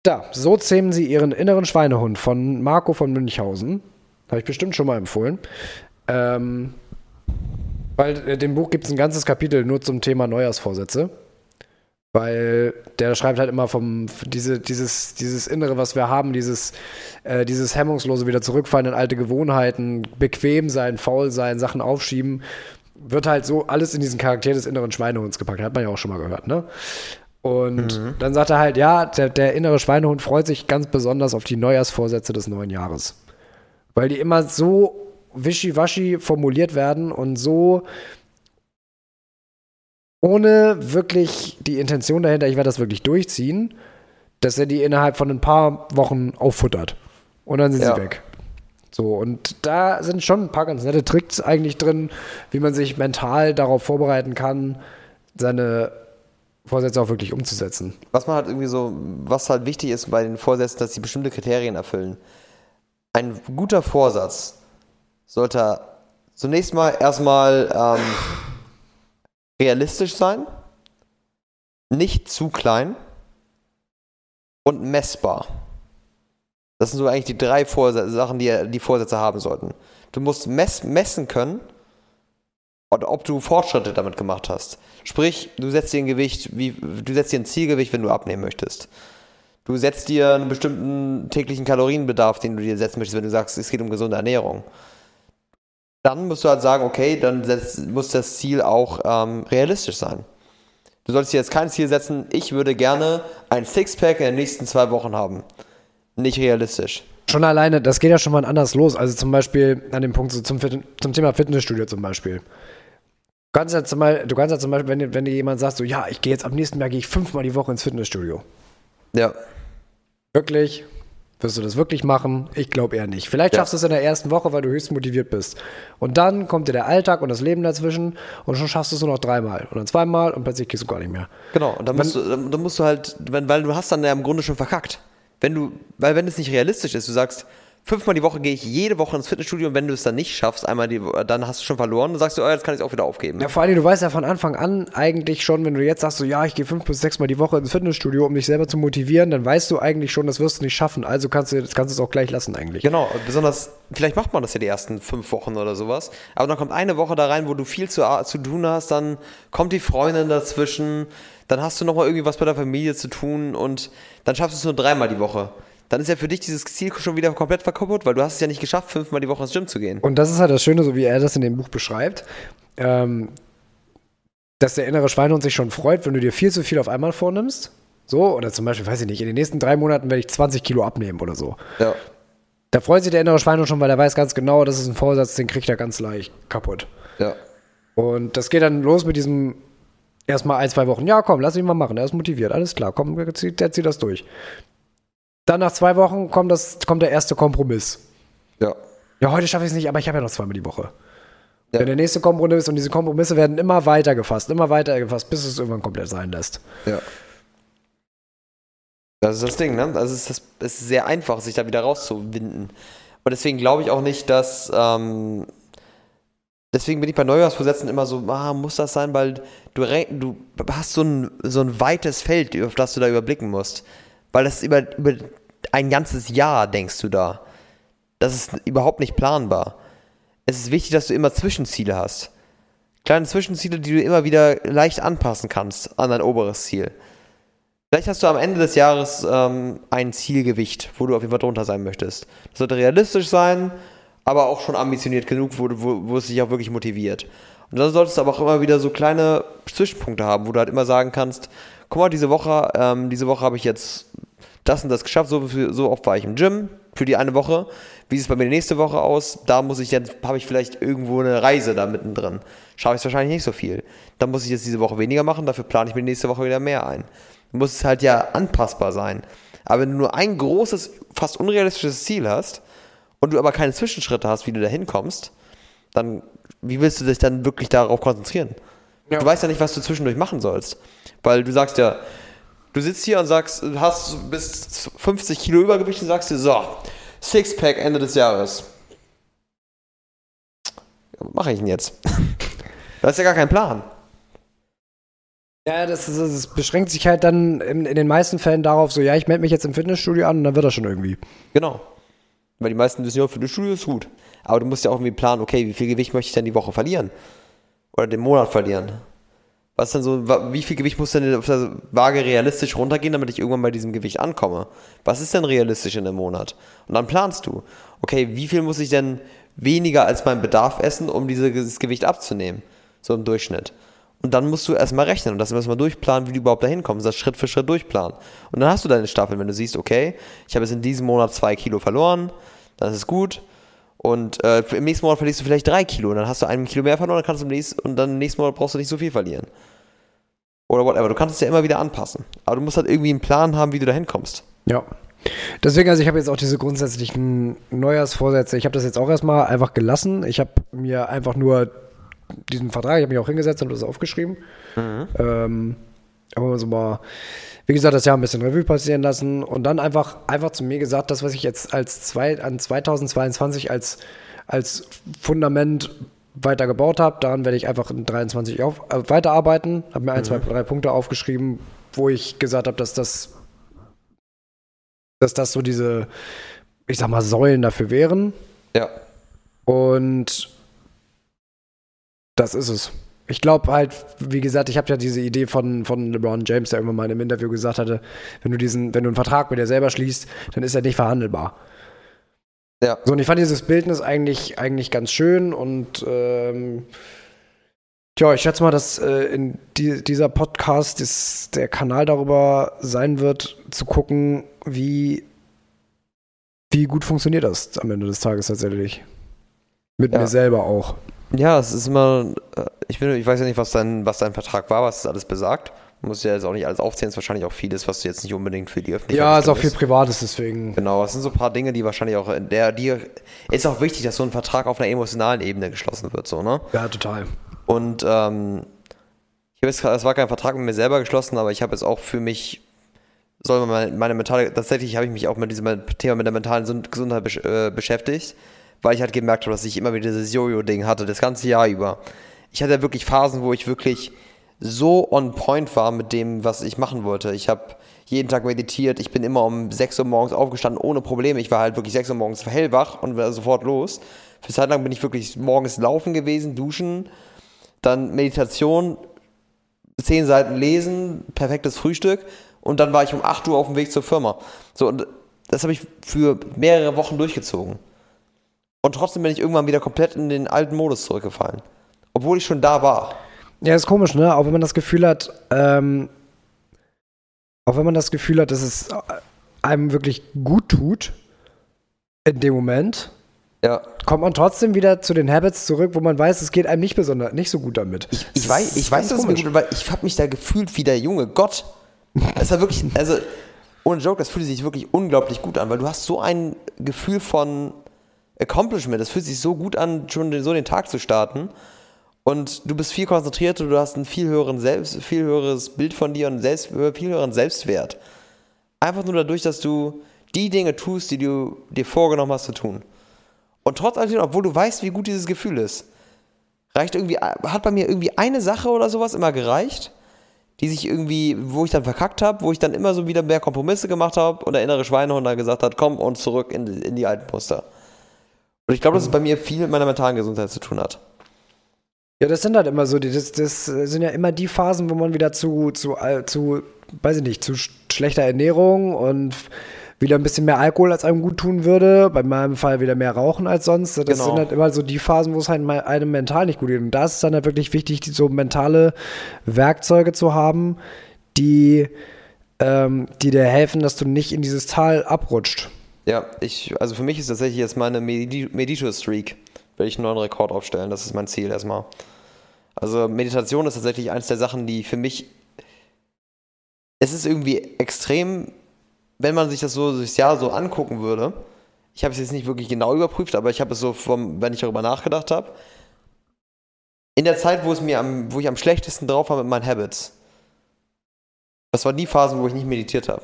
da, so zähmen sie ihren inneren Schweinehund von Marco von Münchhausen. Habe ich bestimmt schon mal empfohlen. Ähm, weil äh, dem Buch gibt es ein ganzes Kapitel nur zum Thema Neujahrsvorsätze. Weil der schreibt halt immer vom, diese, dieses, dieses Innere, was wir haben, dieses, äh, dieses hemmungslose wieder zurückfallen in alte Gewohnheiten, bequem sein, faul sein, Sachen aufschieben, wird halt so alles in diesen Charakter des inneren Schweinehunds gepackt. Hat man ja auch schon mal gehört, ne? Und mhm. dann sagt er halt, ja, der, der innere Schweinehund freut sich ganz besonders auf die Neujahrsvorsätze des neuen Jahres. Weil die immer so wischiwaschi formuliert werden und so ohne wirklich die Intention dahinter, ich werde das wirklich durchziehen, dass er die innerhalb von ein paar Wochen auffuttert. Und dann sind ja. sie weg. So, und da sind schon ein paar ganz nette Tricks eigentlich drin, wie man sich mental darauf vorbereiten kann, seine Vorsätze auch wirklich umzusetzen. Was man halt irgendwie so, was halt wichtig ist bei den Vorsätzen, dass sie bestimmte Kriterien erfüllen. Ein guter Vorsatz sollte zunächst mal erstmal ähm, realistisch sein, nicht zu klein und messbar. Das sind so eigentlich die drei Vorsätze, Sachen, die die Vorsätze haben sollten. Du musst mess messen können, ob du Fortschritte damit gemacht hast. Sprich, du setzt dir ein Gewicht, wie, du setzt dir ein Zielgewicht, wenn du abnehmen möchtest. Du setzt dir einen bestimmten täglichen Kalorienbedarf, den du dir setzen möchtest, wenn du sagst, es geht um gesunde Ernährung. Dann musst du halt sagen, okay, dann setz, muss das Ziel auch ähm, realistisch sein. Du solltest dir jetzt kein Ziel setzen, ich würde gerne ein Sixpack in den nächsten zwei Wochen haben. Nicht realistisch. Schon alleine, das geht ja schon mal anders los. Also zum Beispiel an dem Punkt so zum, zum Thema Fitnessstudio zum Beispiel. Du kannst ja zum Beispiel, du kannst ja zum Beispiel wenn, wenn dir jemand sagt, so, ja, ich gehe jetzt am nächsten Jahr gehe ich fünfmal die Woche ins Fitnessstudio. Ja. Wirklich? Wirst du das wirklich machen? Ich glaube eher nicht. Vielleicht Ja. schaffst du es in der ersten Woche, weil du höchst motiviert bist. Und dann kommt dir der Alltag und das Leben dazwischen und schon schaffst du es nur noch dreimal und dann zweimal und plötzlich gehst du gar nicht mehr. Genau, und dann musst, du, dann, dann musst du halt, wenn, weil du hast dann ja im Grunde schon verkackt. Wenn du, weil wenn es nicht realistisch ist, du sagst, fünfmal die Woche gehe ich jede Woche ins Fitnessstudio und wenn du es dann nicht schaffst, einmal die, dann hast du schon verloren, dann sagst du, oh, jetzt kann ich es auch wieder aufgeben. Ja, vor allem, du weißt ja von Anfang an eigentlich schon, wenn du jetzt sagst, so, ja, ich gehe fünf bis sechs Mal die Woche ins Fitnessstudio, um dich selber zu motivieren, dann weißt du eigentlich schon, das wirst du nicht schaffen. Also kannst du, das kannst du es auch gleich lassen eigentlich. Genau, und besonders, vielleicht macht man das ja die ersten fünf Wochen oder sowas, aber dann kommt eine Woche da rein, wo du viel zu, zu tun hast, dann kommt die Freundin dazwischen, dann hast du nochmal irgendwie was bei der Familie zu tun und dann schaffst du es nur dreimal die Woche. Dann ist ja für dich dieses Ziel schon wieder komplett verkapput, weil du hast es ja nicht geschafft, fünfmal die Woche ins Gym zu gehen. Und das ist halt das Schöne, so wie er das in dem Buch beschreibt, ähm, dass der innere Schweinehund sich schon freut, wenn du dir viel zu viel auf einmal vornimmst. So, oder zum Beispiel, weiß ich nicht, in den nächsten drei Monaten werde ich 20 Kilo abnehmen oder so. Ja. Da freut sich der innere Schweinehund schon, weil er weiß ganz genau, das ist ein Vorsatz, den kriegt er ganz leicht kaputt. Ja. Und das geht dann los mit diesem erstmal ein, zwei Wochen. Ja, komm, lass ihn mal machen. Er ist motiviert. Alles klar, komm, der zieht, der zieht das durch. Dann nach zwei Wochen kommt, das, kommt der erste Kompromiss. Ja. Ja, heute schaffe ich es nicht, aber ich habe ja noch zweimal die Woche. Ja. Wenn der nächste Kompromiss und diese Kompromisse werden immer weiter gefasst, immer weiter gefasst, bis es irgendwann komplett sein lässt. Ja. Das ist das Ding, ne? Also es ist, das, es ist sehr einfach, sich da wieder rauszuwinden. Und deswegen glaube ich auch nicht, dass. Ähm, deswegen bin ich bei Neujahrsvorsätzen immer so, ah, muss das sein, weil du, du hast so ein, so ein weites Feld, auf das du da überblicken musst. Weil das über, über ein ganzes Jahr, denkst du da. Das ist überhaupt nicht planbar. Es ist wichtig, dass du immer Zwischenziele hast. Kleine Zwischenziele, die du immer wieder leicht anpassen kannst an dein oberes Ziel. Vielleicht hast du am Ende des Jahres ähm, ein Zielgewicht, wo du auf jeden Fall drunter sein möchtest. Das sollte realistisch sein, aber auch schon ambitioniert genug, wo, wo, wo es dich auch wirklich motiviert. Und dann solltest du aber auch immer wieder so kleine Zwischenpunkte haben, wo du halt immer sagen kannst, guck mal, diese Woche, ähm, diese Woche habe ich jetzt das und das geschafft, so, so oft war ich im Gym für die eine Woche. Wie sieht es bei mir die nächste Woche aus? Da muss ich jetzt, habe ich vielleicht irgendwo eine Reise da mittendrin. Schaffe ich es wahrscheinlich nicht so viel. Dann muss ich jetzt diese Woche weniger machen, dafür plane ich mir die nächste Woche wieder mehr ein. Muss es halt ja anpassbar sein. Aber wenn du nur ein großes, fast unrealistisches Ziel hast und du aber keine Zwischenschritte hast, wie du da hinkommst, dann, wie willst du dich dann wirklich darauf konzentrieren? Ja. Du weißt ja nicht, was du zwischendurch machen sollst. Weil du sagst ja, du sitzt hier und sagst, du hast bis 50 Kilo Übergewicht und sagst dir, so, Sixpack Ende des Jahres. Ja, was mache ich denn jetzt? <laughs> Du hast ja gar keinen Plan. Ja, das, ist, das beschränkt sich halt dann in, in den meisten Fällen darauf, so, ja, ich melde mich jetzt im Fitnessstudio an und dann wird das schon irgendwie. Genau. Weil die meisten wissen ja, für das Studio ist gut. Aber du musst ja auch irgendwie planen, okay, wie viel Gewicht möchte ich denn die Woche verlieren? Oder den Monat verlieren? Was denn so, wie viel Gewicht muss denn auf der Waage realistisch runtergehen, damit ich irgendwann bei diesem Gewicht ankomme? Was ist denn realistisch in einem Monat? Und dann planst du, okay, wie viel muss ich denn weniger als mein Bedarf essen, um dieses Gewicht abzunehmen? So im Durchschnitt. Und dann musst du erstmal rechnen und das erstmal durchplanen, wie du überhaupt da hinkommst, das Schritt für Schritt durchplanen. Und dann hast du deine Staffel, wenn du siehst, okay, ich habe jetzt in diesem Monat zwei Kilo verloren, dann ist gut. Und äh, im nächsten Monat verlierst du vielleicht drei Kilo und dann hast du einen Kilo mehr verloren, dann kannst du im nächsten, und dann im nächsten Monat brauchst du nicht so viel verlieren. Oder whatever. Du kannst es ja immer wieder anpassen. Aber du musst halt irgendwie einen Plan haben, wie du da hinkommst. Ja. Deswegen, also ich habe jetzt auch diese grundsätzlichen Neujahrsvorsätze. Ich habe das jetzt auch erstmal einfach gelassen. Ich habe mir einfach nur diesen Vertrag, ich habe mich auch hingesetzt und das aufgeschrieben. Ähm, aber so mal, wie gesagt, das Jahr ein bisschen Revue passieren lassen und dann einfach, einfach zu mir gesagt, das, was ich jetzt als zwei, an 2022 als, als Fundament weiter gebaut habe, daran werde ich einfach in 23 auf, äh, weiterarbeiten. Habe mir ein, zwei, drei Punkte aufgeschrieben, wo ich gesagt habe, dass das dass das so diese, ich sag mal, Säulen dafür wären. Ja. Und das ist es. Ich glaube halt, wie gesagt, ich habe ja diese Idee von, von LeBron James, der irgendwann mal in einem Interview gesagt hatte, wenn du diesen, wenn du einen Vertrag mit dir selber schließt, dann ist er nicht verhandelbar. Ja. So, und ich fand dieses Bildnis eigentlich, eigentlich ganz schön und ähm, tja, ich schätze mal, dass äh, in die, dieser Podcast ist der Kanal darüber sein wird, zu gucken, wie, wie gut funktioniert das am Ende des Tages tatsächlich. Mit Ja. mir selber auch. Ja, es ist immer, äh, ich, bin, ich weiß ja nicht, was dein, was dein Vertrag war, was es alles besagt. Muss ja jetzt auch nicht alles aufzählen, ist wahrscheinlich auch vieles, was du jetzt nicht unbedingt für die Öffentlichkeit. Ja, ist auch viel Privates, deswegen. Genau, es sind so ein paar Dinge, die wahrscheinlich auch in der, die ist auch wichtig, dass so ein Vertrag auf einer emotionalen Ebene geschlossen wird, so, ne? Ja, total. Und ähm, ich habe jetzt, es war kein Vertrag mit mir selber geschlossen, aber ich habe jetzt auch für mich, soll man meine, meine mentale, tatsächlich habe ich mich auch mit diesem Thema mit der mentalen Gesund- Gesundheit äh, beschäftigt, weil ich halt gemerkt habe, dass ich immer wieder dieses Jojo-Ding hatte, das ganze Jahr über. Ich hatte wirklich Phasen, wo ich wirklich so on point war mit dem, was ich machen wollte. Ich habe jeden Tag meditiert, ich bin immer um 6 Uhr morgens aufgestanden, ohne Probleme. Ich war halt wirklich 6 Uhr morgens hellwach und war sofort los. Für Zeit lang bin ich wirklich morgens laufen gewesen, duschen, dann Meditation, 10 Seiten lesen, perfektes Frühstück und dann war ich um 8 Uhr auf dem Weg zur Firma. So, und das habe ich für mehrere Wochen durchgezogen. Und trotzdem bin ich irgendwann wieder komplett in den alten Modus zurückgefallen. Obwohl ich schon da war. Ja, ist komisch, ne? Auch wenn man das Gefühl hat, ähm, auch wenn man das Gefühl hat, dass es einem wirklich gut tut, in dem Moment, Ja. kommt man trotzdem wieder zu den Habits zurück, wo man weiß, es geht einem nicht besonders, nicht so gut damit. Ich, ich weiß, ich weiß, dass es mir gut, weil ich habe mich da gefühlt wie der junge Gott. Das war wirklich, also ohne Joke, das fühlt sich wirklich unglaublich gut an, weil du hast so ein Gefühl von Accomplishment. Das fühlt sich so gut an, schon so den Tag zu starten. Und du bist viel konzentrierter, du hast ein viel höheren Selbst, viel höheres Bild von dir und selbst, viel höheren Selbstwert. Einfach nur dadurch, dass du die Dinge tust, die du dir vorgenommen hast zu tun. Und trotz alledem, obwohl du weißt, wie gut dieses Gefühl ist, reicht irgendwie, hat bei mir irgendwie eine Sache oder sowas immer gereicht, die sich irgendwie, wo ich dann verkackt habe, wo ich dann immer so wieder mehr Kompromisse gemacht habe und der innere Schweinehund dann gesagt hat, komm und zurück in, in die alten Muster. Und ich glaube, dass es bei mir viel mit meiner mentalen Gesundheit zu tun hat. Ja, das sind halt immer so, die, das, das sind ja immer die Phasen, wo man wieder zu, zu, zu, weiß ich nicht, zu sch- schlechter Ernährung und wieder ein bisschen mehr Alkohol als einem gut tun würde. Bei meinem Fall wieder mehr Rauchen als sonst. Das Genau. sind halt immer so die Phasen, wo es halt einem mental nicht gut geht. Und da ist es dann halt wirklich wichtig, so mentale Werkzeuge zu haben, die, ähm, die dir helfen, dass du nicht in dieses Tal abrutscht. Ja, ich, also für mich ist tatsächlich jetzt meine Medi- Medito-Streak, will ich einen neuen Rekord aufstellen, das ist mein Ziel erstmal. Also Meditation ist tatsächlich eines der Sachen, die für mich, es ist irgendwie extrem, wenn man sich das so durchs Jahr so angucken würde, ich habe es jetzt nicht wirklich genau überprüft, aber ich habe es so, vom, wenn ich darüber nachgedacht habe, in der Zeit, wo es mir am, wo ich am schlechtesten drauf war mit meinen Habits, das waren die Phasen, wo ich nicht meditiert habe.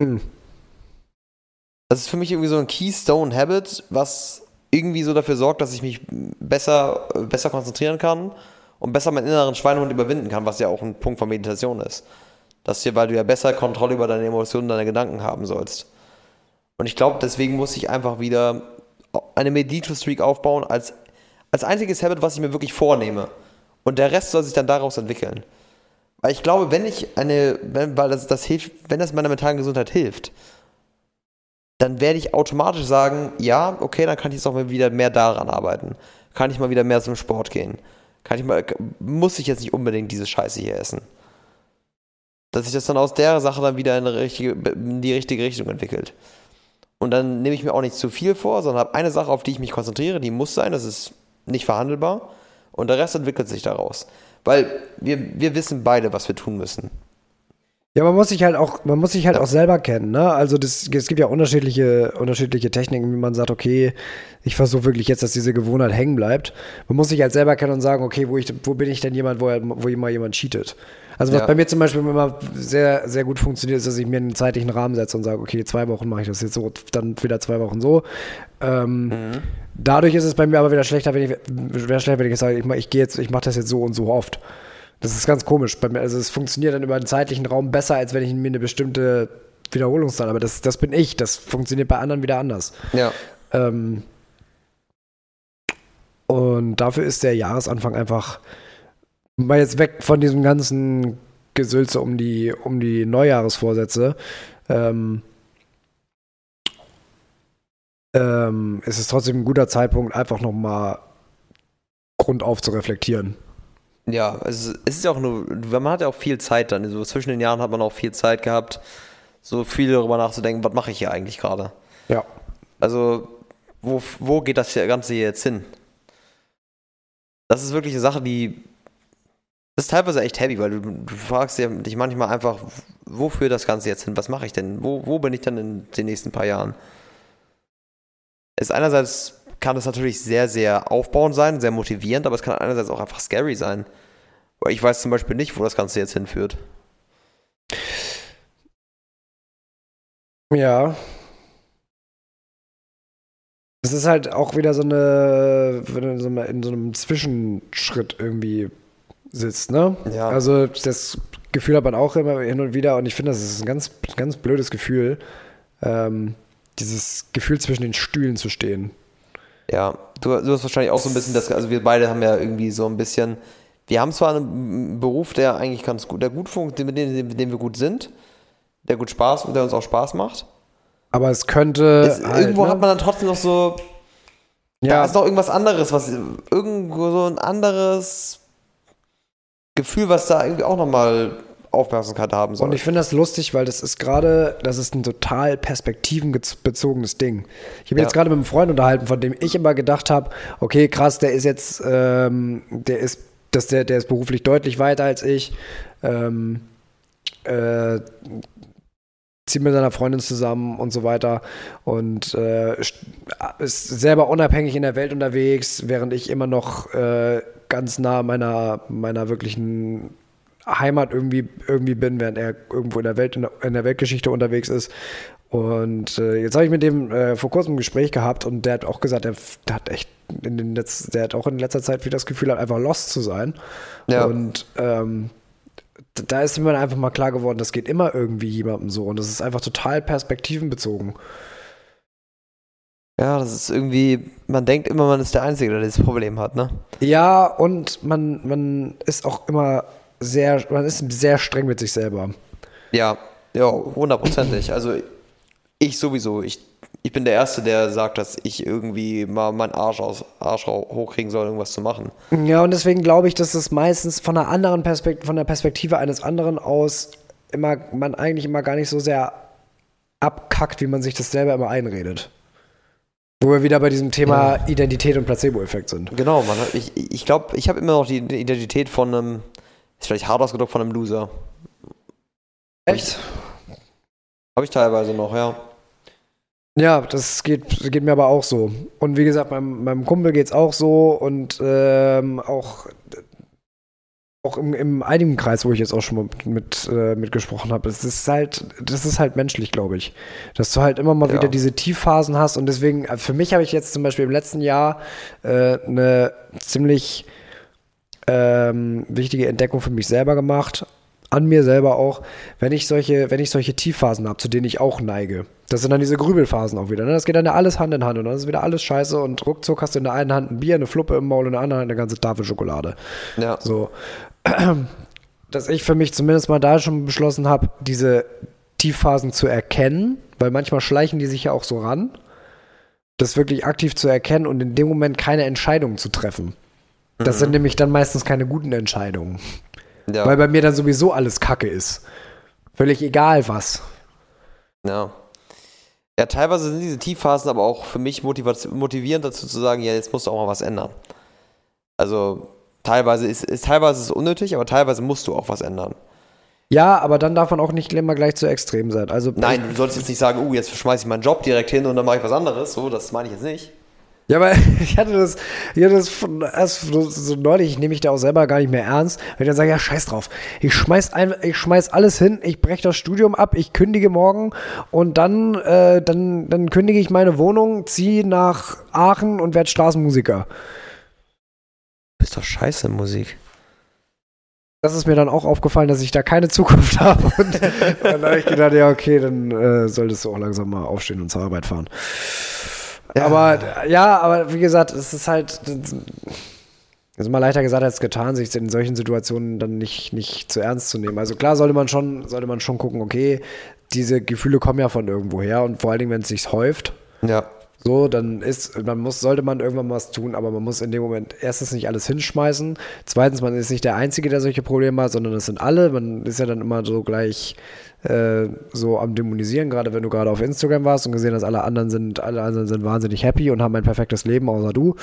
Hm. Das ist für mich irgendwie so ein Keystone Habit, was irgendwie so dafür sorgt, dass ich mich besser, äh, besser konzentrieren kann und besser meinen inneren Schweinehund überwinden kann, was ja auch ein Punkt von Meditation ist. Dass dir, weil du ja besser Kontrolle über deine Emotionen, deine Gedanken haben sollst. Und ich glaube, deswegen muss ich einfach wieder eine Medito-Streak aufbauen als, als einziges Habit, was ich mir wirklich vornehme. Und der Rest soll sich dann daraus entwickeln. Weil ich glaube, wenn ich eine, wenn, weil das, das hilft, wenn das meiner mentalen Gesundheit hilft, dann werde ich automatisch sagen, ja, okay, dann kann ich jetzt auch mal wieder mehr daran arbeiten. Kann ich mal wieder mehr zum Sport gehen. Kann ich mal, muss ich jetzt nicht unbedingt diese Scheiße hier essen. Dass sich das dann aus der Sache dann wieder in, richtige, in die richtige Richtung entwickelt. Und dann nehme ich mir auch nicht zu viel vor, sondern habe eine Sache, auf die ich mich konzentriere, die muss sein, das ist nicht verhandelbar. Und der Rest entwickelt sich daraus. Weil wir, wir wissen beide, was wir tun müssen. Ja, man muss sich halt auch, man muss sich halt auch selber kennen, ne? Also das, es gibt ja unterschiedliche, unterschiedliche Techniken, wie man sagt, okay, ich versuche wirklich jetzt, dass diese Gewohnheit hängen bleibt. Man muss sich halt selber kennen und sagen, okay, wo, ich, wo bin ich denn jemand, wo, wo immer jemand cheatet? Also was Ja. bei mir zum Beispiel immer sehr, sehr gut funktioniert, ist, dass ich mir einen zeitlichen Rahmen setze und sage, okay, zwei Wochen mache ich das jetzt so, dann wieder zwei Wochen so. Ähm, Dadurch ist es bei mir aber wieder schlechter, wenn ich, schlechter, wenn ich jetzt sage, ich, mach- ich gehe jetzt, ich mache das jetzt so und so oft. Das ist ganz komisch bei mir. Also es funktioniert dann über einen zeitlichen Raum besser, als wenn ich mir eine bestimmte Wiederholungszahl. Aber das, das bin ich. Das funktioniert bei anderen wieder anders. Ja. Ähm, und dafür ist der Jahresanfang einfach mal jetzt weg von diesem ganzen Gesülze um die, um die Neujahresvorsätze. Ähm, ähm, ist es trotzdem ein guter Zeitpunkt, einfach nochmal grundauf zu reflektieren. Ja, es ist, es ist ja auch nur, man hat ja auch viel Zeit dann. So zwischen den Jahren hat man auch viel Zeit gehabt, so viel darüber nachzudenken, was mache ich hier eigentlich gerade. Ja. Also, wo, wo geht das Ganze hier jetzt hin? Das ist wirklich eine Sache, die. Das ist teilweise echt heavy, weil du, du fragst dich manchmal einfach, wofür das Ganze jetzt hin? Was mache ich denn? Wo, wo bin ich dann in den nächsten paar Jahren? Es einerseits kann es natürlich sehr, sehr aufbauend sein, sehr motivierend, aber es kann einerseits auch einfach scary sein. Weil ich weiß zum Beispiel nicht, wo das Ganze jetzt hinführt. Ja. Es ist halt auch wieder so eine, wenn du in so einem Zwischenschritt irgendwie sitzt, ne? Ja. Also das Gefühl hat man auch immer hin und wieder und ich finde, das ist ein ganz, ganz blödes Gefühl, ähm, dieses Gefühl zwischen den Stühlen zu stehen. Ja, du, du hast wahrscheinlich auch so ein bisschen das, also wir beide haben ja irgendwie so ein bisschen, wir haben zwar einen Beruf, der eigentlich ganz gut, der gut funktioniert, mit dem, mit dem wir gut sind, der gut Spaß und der uns auch Spaß macht. Aber es könnte. Es, halt, irgendwo ne? hat man dann trotzdem noch so. Ja. Da ist noch irgendwas anderes, was irgendwo so ein anderes Gefühl, was da irgendwie auch nochmal Aufmerksamkeit haben soll. Und ich finde das lustig, weil das ist gerade, das ist ein total perspektivenbezogenes Ding. Ich habe ja. jetzt gerade mit einem Freund unterhalten, von dem ich immer gedacht habe, okay, krass, der ist jetzt, ähm, der ist, dass der, der ist beruflich deutlich weiter als ich. Ähm, äh, zieht mit seiner Freundin zusammen und so weiter und äh, ist selber unabhängig in der Welt unterwegs, während ich immer noch äh, ganz nah meiner, meiner wirklichen Heimat irgendwie, irgendwie bin, während er irgendwo in der Welt, in der, in der Weltgeschichte unterwegs ist. Und äh, jetzt habe ich mit dem äh, vor kurzem ein Gespräch gehabt und der hat auch gesagt, der, der hat echt in den Letz-, der hat auch in letzter Zeit wieder das Gefühl, hat einfach lost zu sein. Ja. Und ähm, da ist mir einfach mal klar geworden, das geht immer irgendwie jemandem so und das ist einfach total perspektivenbezogen. Ja, das ist irgendwie, man denkt immer, man ist der Einzige, der dieses Problem hat, ne? Ja, und man, man ist auch immer sehr, man ist sehr streng mit sich selber. Ja, ja, hundertprozentig. Also ich sowieso, ich ich bin der Erste, der sagt, dass ich irgendwie mal meinen Arsch, aus, Arsch hochkriegen soll, irgendwas zu machen. Ja, und deswegen glaube ich, dass es meistens von einer anderen Perspektive, von der Perspektive eines anderen aus immer, man eigentlich immer gar nicht so sehr abkackt, wie man sich das selber immer einredet. Wo wir wieder bei diesem Thema ja. Identität und Placebo-Effekt sind. Genau, man, ich, ich glaube, ich habe immer noch die Identität von einem, ist vielleicht hart ausgedrückt, von einem Loser. Echt? Habe ich teilweise noch, ja. Ja, das geht, geht mir aber auch so. Und wie gesagt, meinem, meinem Kumpel geht es auch so und ähm, auch, auch im, im einigen Kreis, wo ich jetzt auch schon mal mit, äh, mitgesprochen habe, es ist halt, das ist halt menschlich, glaube ich. Dass du halt immer mal ja. wieder diese Tiefphasen hast und deswegen, äh, für mich habe ich jetzt zum Beispiel im letzten Jahr äh, eine ziemlich ähm, wichtige Entdeckung für mich selber gemacht an mir selber auch, wenn ich solche, wenn ich solche Tiefphasen habe, zu denen ich auch neige. Das sind dann diese Grübelphasen auch wieder. Ne? Das geht dann ja alles Hand in Hand und dann ist wieder alles scheiße und ruckzuck hast du in der einen Hand ein Bier, eine Fluppe im Maul und in der anderen Hand eine ganze Tafel Schokolade. Ja. So. <clears throat> Dass ich für mich zumindest mal da schon beschlossen habe, diese Tiefphasen zu erkennen, weil manchmal schleichen die sich ja auch so ran, das wirklich aktiv zu erkennen und in dem Moment keine Entscheidungen zu treffen. Das mhm. sind nämlich dann meistens keine guten Entscheidungen. Ja. Weil bei mir dann sowieso alles Kacke ist. Völlig egal was. Ja. Ja, teilweise sind diese Tiefphasen aber auch für mich motivierend dazu zu sagen, ja, jetzt musst du auch mal was ändern. Also teilweise ist, ist teilweise ist es unnötig, aber teilweise musst du auch was ändern. Ja, aber dann darf man auch nicht immer gleich zu extrem sein. Also, Nein, du solltest jetzt nicht sagen, oh, jetzt schmeiße ich meinen Job direkt hin und dann mache ich was anderes. So, das meine ich jetzt nicht. Ja, aber <laughs> ich hatte das, ich hatte das von, erst so neulich, ich nehme mich da auch selber gar nicht mehr ernst, wenn ich dann sage, ja, scheiß drauf. Ich schmeiß, ein, ich schmeiß alles hin, ich breche das Studium ab, ich kündige morgen und dann, äh, dann, dann kündige ich meine Wohnung, ziehe nach Aachen und werde Straßenmusiker. Bist doch scheiße Musik. Das ist mir dann auch aufgefallen, dass ich da keine Zukunft <laughs> habe. Und, und dann habe ich gedacht, ja, okay, dann äh, solltest du auch langsam mal aufstehen und zur Arbeit fahren. Ja. Aber ja, aber wie gesagt, es ist halt. Es ist immer leichter gesagt als getan, sich in solchen Situationen dann nicht, nicht zu ernst zu nehmen. Also klar sollte man schon, sollte man schon gucken, okay, diese Gefühle kommen ja von irgendwo her und vor allen Dingen, wenn es sich häuft. Ja. So, dann ist, man muss, sollte man irgendwann was tun, aber man muss in dem Moment erstens nicht alles hinschmeißen. Zweitens, man ist nicht der Einzige, der solche Probleme hat, sondern es sind alle. Man ist ja dann immer so gleich äh, so am Dämonisieren, gerade wenn du gerade auf Instagram warst und gesehen hast, alle anderen sind, alle anderen sind wahnsinnig happy und haben ein perfektes Leben, außer du.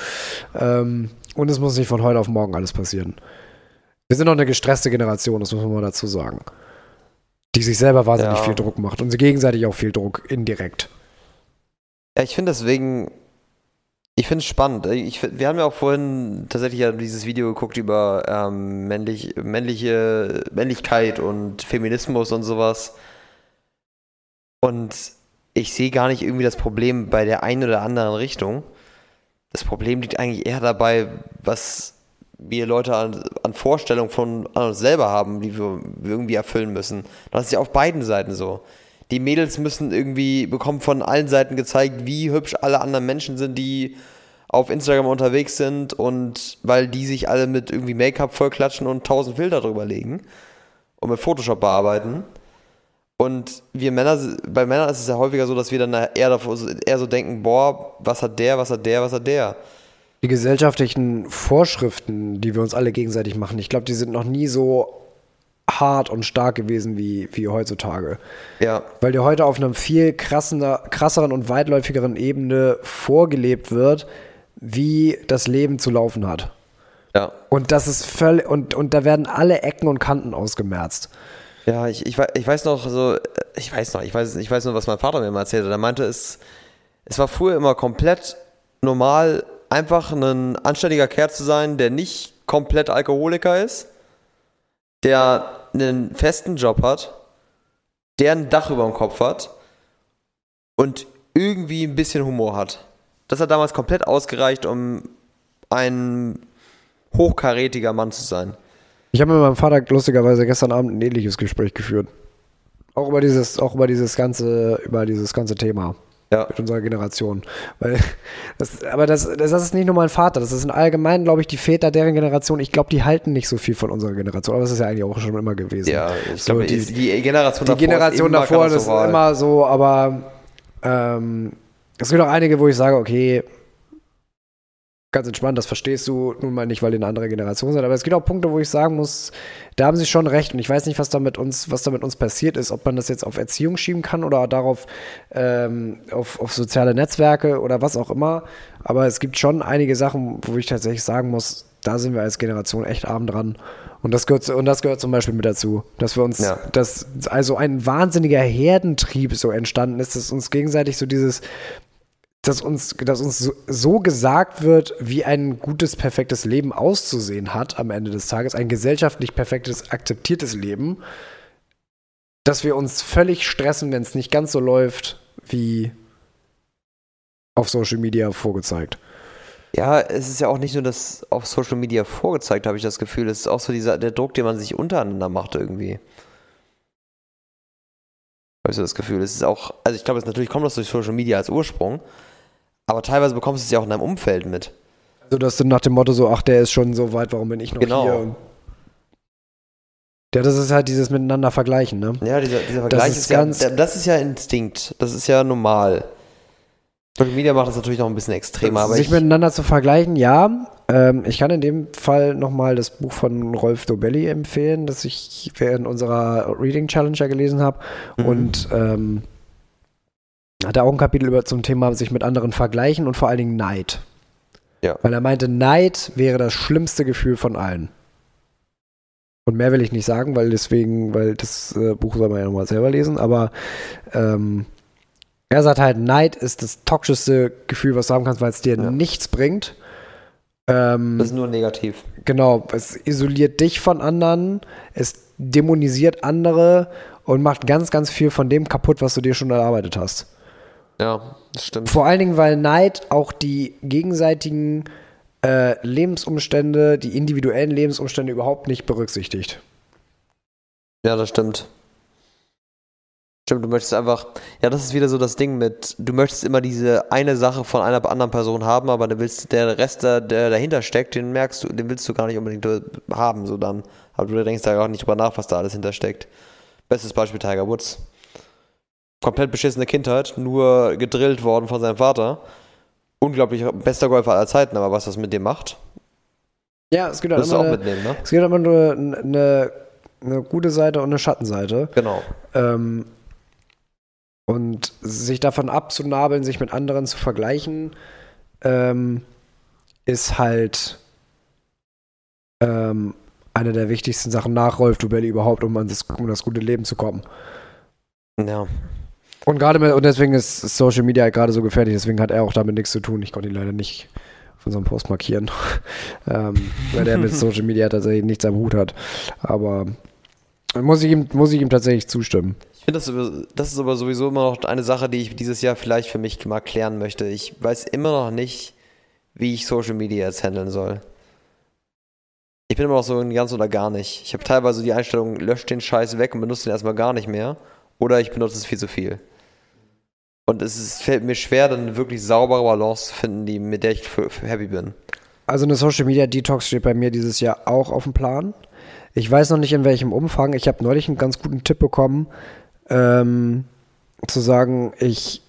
Ähm, und es muss nicht von heute auf morgen alles passieren. Wir sind noch eine gestresste Generation, das muss man mal dazu sagen. Die sich selber wahnsinnig Ja. viel Druck macht und sie gegenseitig auch viel Druck, indirekt. Ja, ich finde deswegen, ich finde es spannend. Ich, find- wir haben ja auch vorhin tatsächlich ja dieses Video geguckt über ähm, männlich, männliche Männlichkeit und Feminismus und sowas. Und ich sehe gar nicht irgendwie das Problem bei der einen oder anderen Richtung. Das Problem liegt eigentlich eher dabei, was wir Leute an, an Vorstellungen von an uns selber haben, die wir irgendwie erfüllen müssen. Das ist ja auf beiden Seiten so. Die Mädels müssen irgendwie bekommen von allen Seiten gezeigt, wie hübsch alle anderen Menschen sind, die auf Instagram unterwegs sind und weil die sich alle mit irgendwie Make-up vollklatschen und tausend Filter drüber legen und mit Photoshop bearbeiten. Und wir Männer, bei Männern ist es ja häufiger so, dass wir dann eher, davor, eher so denken, boah, was hat der, was hat der, was hat der. Die gesellschaftlichen Vorschriften, die wir uns alle gegenseitig machen, ich glaube, die sind noch nie so hart und stark gewesen wie, wie heutzutage. Ja, Weil dir heute auf einer viel krassener, krasseren und weitläufigeren Ebene vorgelebt wird, wie das Leben zu laufen hat. ja. Und das ist völlig, und, und da werden alle Ecken und Kanten ausgemerzt. Ja, ich, ich, ich weiß noch, so, äh, ich weiß noch, ich weiß, ich weiß nur, was mein Vater mir mal erzählte. Der meinte, es, es war früher immer komplett normal, einfach ein anständiger Kerl zu sein, der nicht komplett Alkoholiker ist, der einen festen Job hat, der ein Dach über dem Kopf hat und irgendwie ein bisschen Humor hat. Das hat damals komplett ausgereicht, um ein hochkarätiger Mann zu sein. Ich habe mit meinem Vater lustigerweise gestern Abend ein ähnliches Gespräch geführt. Auch über dieses, auch über dieses ganze, über dieses ganze Thema Ja. mit unserer Generation. Weil <laughs> das, aber das, das ist nicht nur mein Vater, das ist in allgemein, glaube ich, die Väter deren Generation. Ich glaube, die halten nicht so viel von unserer Generation, aber das ist ja eigentlich auch schon immer gewesen. Ja, ich So, glaube, die- die, die Generation Die davor Generation ist immer davor, das ist immer so, aber ähm, es gibt auch einige, wo ich sage, okay, ganz entspannt, das verstehst du nun mal nicht, weil ihr eine andere Generation seid. Aber es gibt auch Punkte, wo ich sagen muss, da haben sie schon recht. Und ich weiß nicht, was da mit uns, was da mit uns passiert ist, ob man das jetzt auf Erziehung schieben kann oder darauf ähm, auf, auf soziale Netzwerke oder was auch immer. Aber es gibt schon einige Sachen, wo ich tatsächlich sagen muss, da sind wir als Generation echt arm dran. Und das gehört, und das gehört zum Beispiel mit dazu, dass wir uns, Ja. dass also ein wahnsinniger Herdentrieb so entstanden ist, dass uns gegenseitig so dieses, dass uns, dass uns so, gesagt wird, wie ein gutes, perfektes Leben auszusehen hat am Ende des Tages, ein gesellschaftlich perfektes, akzeptiertes Leben, dass wir uns völlig stressen, wenn es nicht ganz so läuft, wie auf Social Media vorgezeigt. Ja, es ist ja auch nicht nur das auf Social Media vorgezeigt, habe ich das Gefühl. Es ist auch so dieser, der Druck, den man sich untereinander macht irgendwie. Habe ich so das Gefühl. Es ist auch, also ich glaube, es natürlich kommt das durch Social Media als Ursprung, aber teilweise bekommst du es ja auch in deinem Umfeld mit. Also, dass du nach dem Motto so, ach, der ist schon so weit, warum bin ich noch Genau. hier? Ja, das ist halt dieses Miteinander vergleichen, ne? Ja, dieser, dieser Vergleich ist ist, ja, ganz- das ist ja Instinkt. Das ist ja normal. Social Media macht das natürlich noch ein bisschen extremer, aber sich ich, miteinander zu vergleichen, ja. Ähm, ich kann in dem Fall nochmal das Buch von Rolf Dobelli empfehlen, das ich während unserer Reading Challenger gelesen habe. Mhm. Und ähm, hat er auch ein Kapitel über zum Thema sich mit anderen vergleichen und vor allen Dingen Neid. Ja. Weil er meinte, Neid wäre das schlimmste Gefühl von allen. Und mehr will ich nicht sagen, weil deswegen, weil das äh, Buch soll man ja nochmal selber lesen, aber ähm, er sagt halt, Neid ist das toxischste Gefühl, was du haben kannst, weil es dir Ja. nichts bringt. Ähm, das ist nur negativ. Genau, es isoliert dich von anderen, es dämonisiert andere und macht ganz, ganz viel von dem kaputt, was du dir schon erarbeitet hast. Ja, das stimmt. Vor allen Dingen, weil Neid auch die gegenseitigen äh, Lebensumstände, die individuellen Lebensumstände überhaupt nicht berücksichtigt. Ja, das stimmt. Stimmt, du möchtest einfach, ja, das ist wieder so das Ding mit, du möchtest immer diese eine Sache von einer anderen Person haben, aber dann willst der Rest, der, der dahinter steckt, den merkst du, den willst du gar nicht unbedingt äh, haben, so dann. Aber du denkst da auch nicht drüber nach, was da alles hintersteckt. Bestes Beispiel Tiger Woods. Komplett beschissene Kindheit, nur gedrillt worden von seinem Vater. Unglaublich bester Golfer aller Zeiten, aber was das mit dem macht, Ja, es gibt halt immer eine, mitnehmen, ne? es gibt immer nur eine, eine gute Seite und eine Schattenseite. Genau. Ähm, und sich davon abzunabeln, sich mit anderen zu vergleichen, ähm, ist halt ähm, eine der wichtigsten Sachen nach Rolf Dubelli überhaupt, um an das, um das gute Leben zu kommen. Ja. Und gerade mit, und deswegen ist Social Media halt gerade so gefährlich, deswegen hat er auch damit nichts zu tun. Ich konnte ihn leider nicht von so einem Post markieren, <laughs> ähm, weil er mit <laughs> Social Media tatsächlich nichts am Hut hat. Aber muss ich ihm, muss ich ihm tatsächlich zustimmen. Ich finde, das, das ist aber sowieso immer noch eine Sache, die ich dieses Jahr vielleicht für mich mal klären möchte. Ich weiß immer noch nicht, wie ich Social Media jetzt handeln soll. Ich bin immer noch so in ganz oder gar nicht. Ich habe teilweise die Einstellung, löscht den Scheiß weg und benutze den erstmal gar nicht mehr. Oder ich benutze es viel zu viel. Und es ist, fällt mir schwer, dann wirklich saubere Balance zu finden, die, mit der ich für, für happy bin. Also eine Social Media Detox steht bei mir dieses Jahr auch auf dem Plan. Ich weiß noch nicht in welchem Umfang. Ich habe neulich einen ganz guten Tipp bekommen, ähm, zu sagen, ich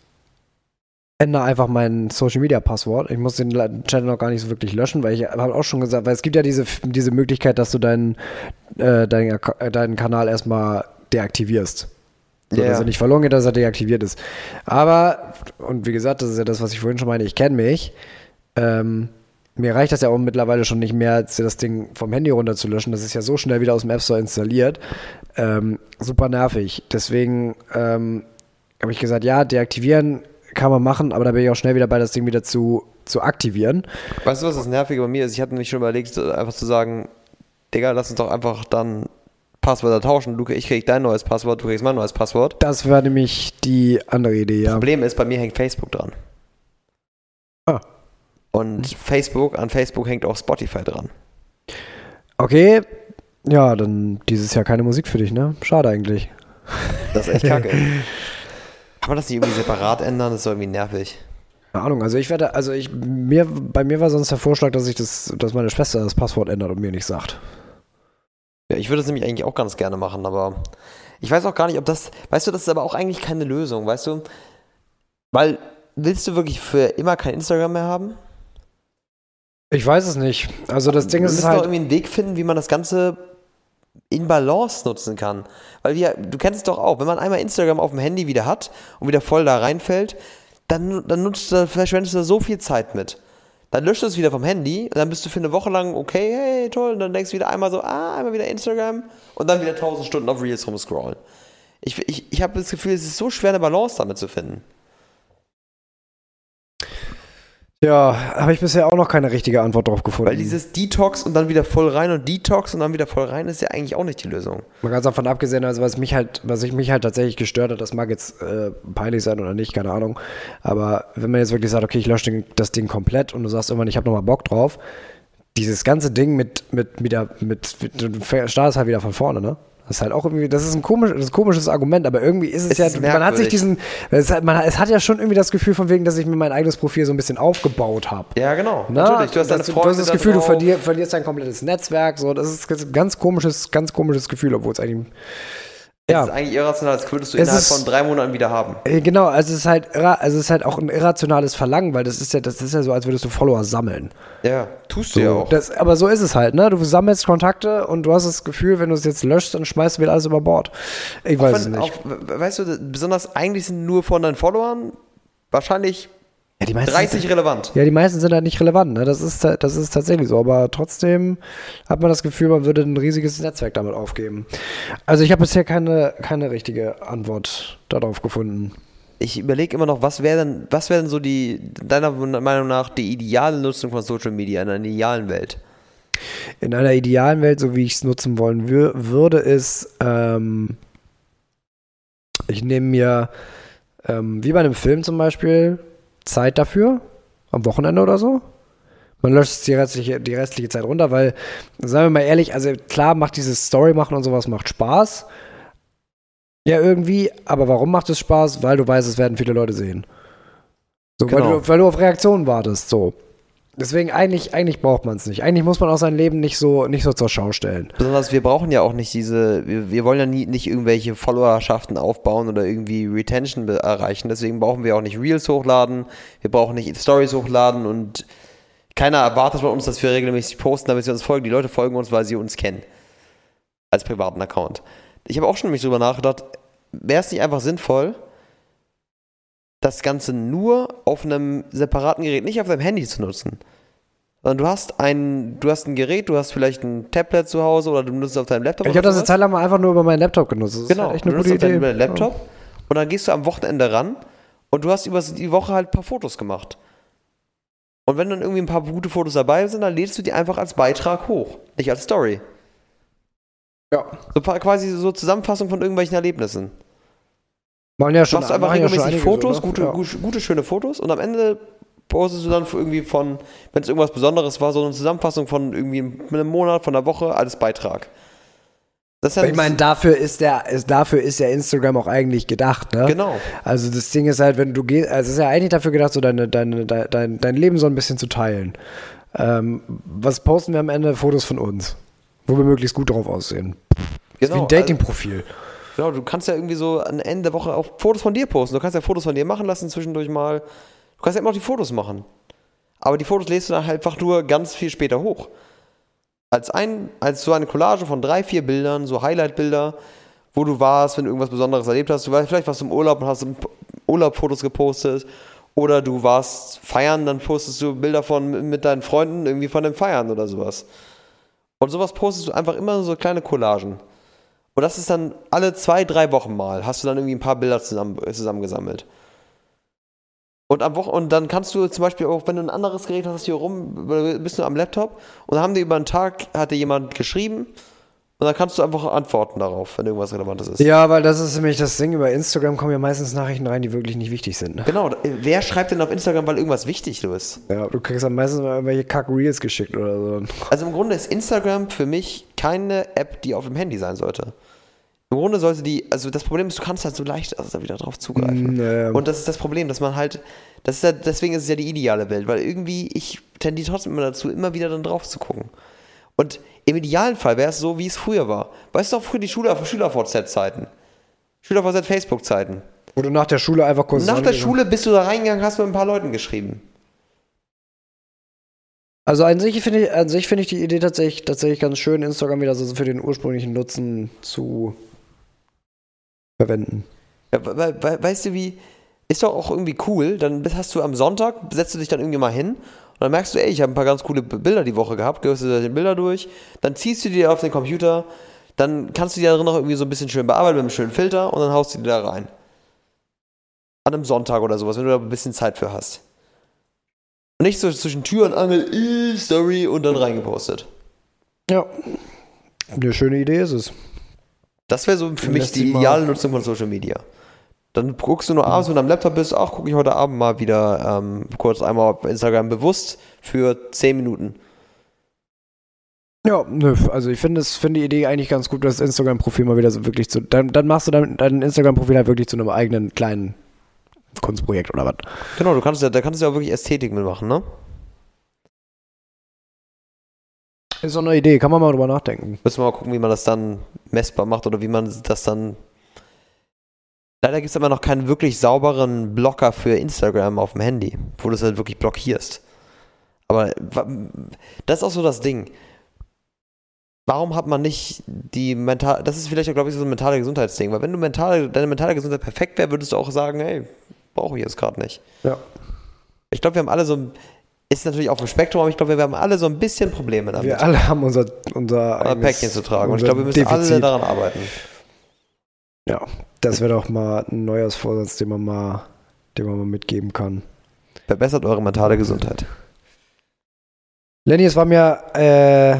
ändere einfach mein Social Media Passwort. Ich muss den Channel noch gar nicht so wirklich löschen, weil ich habe auch schon gesagt, weil es gibt ja diese, diese Möglichkeit, dass du deinen, äh, deinen, deinen Kanal erstmal deaktivierst. So, yeah. dass er nicht verloren geht, dass er deaktiviert ist. Aber, und wie gesagt, das ist ja das, was ich vorhin schon meine, ich kenne mich. Ähm, mir reicht das ja auch mittlerweile schon nicht mehr, das Ding vom Handy runterzulöschen. Das ist ja so schnell wieder aus dem App Store installiert. Ähm, super nervig. Deswegen ähm, habe ich gesagt, ja, deaktivieren kann man machen, aber da bin ich auch schnell wieder bei, das Ding wieder zu, zu aktivieren. Weißt du, was das Nervige bei mir ist? Ich hatte nämlich schon überlegt, einfach zu sagen, Digga, lass uns doch einfach dann Passwörter tauschen. Du, ich krieg dein neues Passwort, du kriegst mein neues Passwort. Das war nämlich die andere Idee, ja. Problem ist, bei mir hängt Facebook dran. Ah. Und Facebook, an Facebook hängt auch Spotify dran. Okay, ja, dann dieses Jahr keine Musik für dich, ne? Schade eigentlich. Das ist echt <laughs> kacke. Kann man das nicht irgendwie separat ändern? Das ist irgendwie nervig. Keine Ahnung, also ich werde, also ich, mir, bei mir war sonst der Vorschlag, dass ich das, dass meine Schwester das Passwort ändert und mir nicht sagt. Ja, ich würde das nämlich eigentlich auch ganz gerne machen, aber ich weiß auch gar nicht, ob das, weißt du, das ist aber auch eigentlich keine Lösung, weißt du? Weil, willst du wirklich für immer kein Instagram mehr haben? Ich weiß es nicht. Also das Ding ist halt... Du musst doch irgendwie einen Weg finden, wie man das Ganze in Balance nutzen kann. Weil wir, du kennst es doch auch, wenn man einmal Instagram auf dem Handy wieder hat und wieder voll da reinfällt, dann, dann nutzt du, verschwendest du da so viel Zeit mit. Dann löscht du es wieder vom Handy und dann bist du für eine Woche lang, okay, hey, toll, und dann denkst du wieder einmal so, ah, einmal wieder Instagram und dann wieder tausend Stunden auf Reels rumscrollen. Ich, ich, ich habe das Gefühl, es ist so schwer, eine Balance damit zu finden. Ja, habe ich bisher auch noch keine richtige Antwort drauf gefunden. Weil dieses Detox und dann wieder voll rein und Detox und dann wieder voll rein ist ja eigentlich auch nicht die Lösung. Man ganz davon abgesehen, also was mich halt, was ich mich halt tatsächlich gestört hat, das mag jetzt äh, peinlich sein oder nicht, keine Ahnung. Aber wenn man jetzt wirklich sagt, okay, ich lösche das Ding komplett und du sagst irgendwann, ich habe nochmal Bock drauf, dieses ganze Ding mit, mit, wieder, mit, mit, du startest halt wieder von vorne, ne? Das ist halt auch irgendwie, das ist ein, komisch, das ist ein komisches Argument, aber irgendwie ist es, es ja, ist man hat sich diesen, es hat, man, es hat ja schon irgendwie das Gefühl von wegen, dass ich mir mein eigenes Profil so ein bisschen aufgebaut habe. Ja, genau. Na, Natürlich, du hast, das, du hast das Gefühl, du verlierst, verlierst dein komplettes Netzwerk, so, das ist ein ganz komisches, ganz komisches Gefühl, obwohl es eigentlich ja. Es ist eigentlich irrational, das würdest du es innerhalb ist, von drei Monaten wieder haben. Äh, genau, also es ist halt, also es ist halt auch ein irrationales Verlangen, weil das ist ja, das ist ja so, als würdest du Follower sammeln. Ja, tust du so, ja auch. Das, aber so ist es halt, ne? Du sammelst Kontakte und du hast das Gefühl, wenn du es jetzt löscht, dann schmeißt du wieder alles über Bord. Ich auch weiß wenn, es nicht. Auch, weißt du, besonders eigentlich sind nur von deinen Followern wahrscheinlich ja, die meisten 30 sind, relevant. Ja, die meisten sind halt nicht relevant. Ne? Das, ist, das ist tatsächlich so. Aber trotzdem hat man das Gefühl, man würde ein riesiges Netzwerk damit aufgeben. Also ich habe bisher keine, keine richtige Antwort darauf gefunden. Ich überlege immer noch, was wäre denn, was wäre denn so die, deiner Meinung nach, die ideale Nutzung von Social Media in einer idealen Welt? In einer idealen Welt, so wie ich es nutzen wollen wür würde, ist, ähm, ich nehme mir, ähm, wie bei einem Film zum Beispiel, Zeit dafür, am Wochenende oder so. Man löscht die restliche, die restliche Zeit runter, weil, sagen wir mal ehrlich, also klar macht dieses Story machen und sowas macht Spaß. Ja, irgendwie, aber warum macht es Spaß? Weil du weißt, es werden viele Leute sehen. So, genau. weil, du, weil du auf Reaktionen wartest, so. Deswegen eigentlich, eigentlich braucht man es nicht. Eigentlich muss man auch sein Leben nicht so, nicht so zur Schau stellen. Besonders wir brauchen ja auch nicht diese, wir, wir wollen ja nie, nicht irgendwelche Followerschaften aufbauen oder irgendwie Retention erreichen. Deswegen brauchen wir auch nicht Reels hochladen, wir brauchen nicht Stories hochladen und keiner erwartet von uns, dass wir regelmäßig posten, damit sie uns folgen. Die Leute folgen uns, weil sie uns kennen. Als privaten Account. Ich habe auch schon nämlich drüber nachgedacht, wäre es nicht einfach sinnvoll, das Ganze nur auf einem separaten Gerät, nicht auf deinem Handy zu nutzen, Sondern du hast ein, du hast ein Gerät, du hast vielleicht ein Tablet zu Hause oder du nutzt es auf deinem Laptop. Ich habe das eine. Zeit lang mal einfach nur über meinen Laptop genutzt. Das ist Genau, halt echt du eine nutzt gute auf Idee. deinem Laptop und dann gehst du am Wochenende ran und du hast über die Woche halt ein paar Fotos gemacht. Und wenn dann irgendwie ein paar gute Fotos dabei sind, dann lädst du die einfach als Beitrag hoch, nicht als Story. Ja. So quasi so Zusammenfassung von irgendwelchen Erlebnissen. Machen ja schon, Machst einfach ja regelmäßig einige Fotos, so, gute, ja. gute, gute, schöne Fotos und am Ende postest du dann irgendwie von, wenn es irgendwas Besonderes war, so eine Zusammenfassung von irgendwie einem Monat, von einer Woche als Beitrag. Das ja Ich meine, dafür ist der, ist, dafür ist ja Instagram auch eigentlich gedacht, ne? Genau. Also das Ding ist halt, wenn du gehst, also es ist ja eigentlich dafür gedacht, so deine, deine, dein, dein, dein Leben so ein bisschen zu teilen. Ähm, was posten wir am Ende? Fotos von uns. Wo wir möglichst gut drauf aussehen. Das ist wie ein Genau, Dating-Profil. Genau, du kannst ja irgendwie so am Ende der Woche auch Fotos von dir posten. Du kannst ja Fotos von dir machen lassen zwischendurch mal. Du kannst ja immer noch die Fotos machen. Aber die Fotos lädst du dann halt einfach nur ganz viel später hoch. Als, ein, als so eine Collage von drei, vier Bildern, so Highlight-Bilder, wo du warst, wenn du irgendwas Besonderes erlebt hast. Du warst, vielleicht warst du im Urlaub und hast Urlaub-Fotos gepostet. Oder du warst feiern, dann postest du Bilder von mit deinen Freunden irgendwie von dem Feiern oder sowas. Und sowas postest du einfach immer so kleine Collagen. Und das ist dann alle zwei, drei Wochen mal, hast du dann irgendwie ein paar Bilder zusammen, zusammengesammelt. Und, am Wochen und dann kannst du zum Beispiel auch, wenn du ein anderes Gerät hast, hier rum, bist du am Laptop und dann haben die über einen Tag, hatte jemand geschrieben und dann kannst du einfach antworten darauf, wenn irgendwas Relevantes ist. Ja, weil das ist nämlich das Ding, über Instagram kommen ja meistens Nachrichten rein, die wirklich nicht wichtig sind. Ne? Genau, wer schreibt denn auf Instagram, weil irgendwas wichtig ist? Ja, du kriegst dann meistens mal irgendwelche Kack-Reels geschickt oder so. Also im Grunde ist Instagram für mich keine App, die auf dem Handy sein sollte. Im Grunde sollte die, also das Problem ist, du kannst halt so leicht also wieder drauf zugreifen. Mm, ja, ja. Und das ist das Problem, dass man halt, das ist ja, deswegen ist es ja die ideale Welt, weil irgendwie, ich tendiere trotzdem immer dazu, immer wieder dann drauf zu gucken. Und im idealen Fall wäre es so, wie es früher war. Weißt du auch früher die Schüler, Schüler-VZ-Zeiten? Schüler-VZ-Facebook-Zeiten. Wo du nach der Schule einfach kurz Nach der Schule bist du da reingegangen, hast mit ein paar Leuten geschrieben. Also an sich finde ich, an sich finde ich die Idee tatsächlich, tatsächlich ganz schön, Instagram wieder so für den ursprünglichen Nutzen zu verwenden. Ja, we we we weißt du wie, ist doch auch irgendwie cool, dann hast du am Sonntag, setzt du dich dann irgendwie mal hin und dann merkst du, ey, ich habe ein paar ganz coole Bilder die Woche gehabt, gehst du die Bilder durch, dann ziehst du die auf den Computer, dann kannst du die da drin noch irgendwie so ein bisschen schön bearbeiten mit einem schönen Filter und dann haust du die da rein. An einem Sonntag oder sowas, wenn du da ein bisschen Zeit für hast. Und nicht so zwischen Tür und Angel, äh, Story und dann reingepostet. Ja. Eine schöne Idee ist es. Das wäre so für Dann mich die ideale Nutzung von Social Media. Dann guckst du nur abends, wenn du am Laptop bist, ach, gucke ich heute Abend mal wieder ähm, kurz einmal auf Instagram bewusst für 10 Minuten. Ja, nö, also ich finde es, finde die Idee eigentlich ganz gut, das Instagram-Profil mal wieder so wirklich zu. Dann, dann machst du dein, dein Instagram-Profil halt wirklich zu einem eigenen kleinen Kunstprojekt oder was. Genau, du kannst ja, da kannst du ja auch wirklich Ästhetik mitmachen, ne? Ist doch eine Idee, kann man mal drüber nachdenken. Müssen wir mal gucken, wie man das dann messbar macht oder wie man das dann. Leider gibt es immer noch keinen wirklich sauberen Blocker für Instagram auf dem Handy, wo du es halt wirklich blockierst. Aber das ist auch so das Ding. Warum hat man nicht die mental, das ist vielleicht auch, glaube ich, so ein mentale Gesundheitsding, weil wenn du mentale, deine mentale Gesundheit perfekt wäre, würdest du auch sagen, hey, brauche ich jetzt gerade nicht. Ja. Ich glaube, wir haben alle so ein, ist natürlich auf dem Spektrum, aber ich glaube, wir haben alle so ein bisschen Probleme damit. Wir alle haben unser, unser eigenes- Päckchen zu tragen. Und ich unser glaube, wir müssen alle Defizit. daran arbeiten. Ja, das wäre doch mal ein neues Vorsatz, den man mal, den man mal mitgeben kann. Verbessert eure mentale Gesundheit. Lenny, es war mir äh,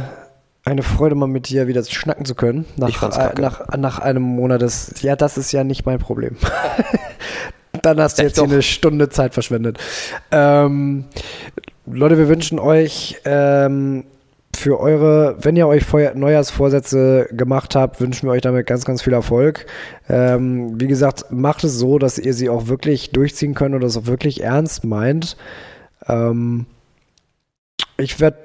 eine Freude, mal mit dir wieder schnacken zu können. Nach, äh, nach, nach einem Monat des. Ja, das ist ja nicht mein Problem. <laughs> Dann hast du Echt jetzt hier doch. eine Stunde Zeit verschwendet. Ähm, Leute, wir wünschen euch ähm, für eure, wenn ihr euch Feuer, Neujahrsvorsätze gemacht habt, wünschen wir euch damit ganz, ganz viel Erfolg. Ähm, wie gesagt, macht es so, dass ihr sie auch wirklich durchziehen könnt und das auch wirklich ernst meint. Ähm, ich werde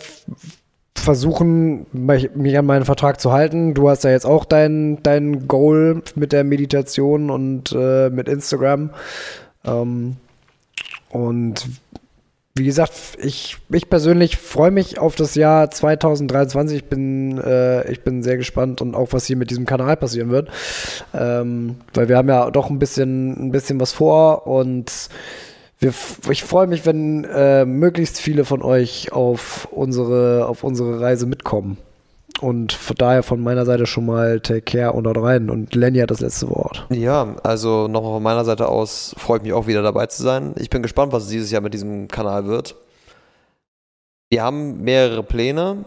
versuchen, mich an meinen Vertrag zu halten. Du hast ja jetzt auch dein, dein Goal mit der Meditation und äh, mit Instagram. Ähm, und wie gesagt, ich, ich persönlich freue mich auf das Jahr 2023. Ich bin, äh, ich bin sehr gespannt und auch, was hier mit diesem Kanal passieren wird. Ähm, weil wir haben ja doch ein bisschen, ein bisschen was vor und wir, ich freue mich, wenn äh, möglichst viele von euch auf unsere, auf unsere Reise mitkommen. Und von daher von meiner Seite schon mal take care und haut rein. Und Lenny hat das letzte Wort. Ja, also nochmal von meiner Seite aus freue ich mich auch wieder dabei zu sein. Ich bin gespannt, was dieses Jahr mit diesem Kanal wird. Wir haben mehrere Pläne.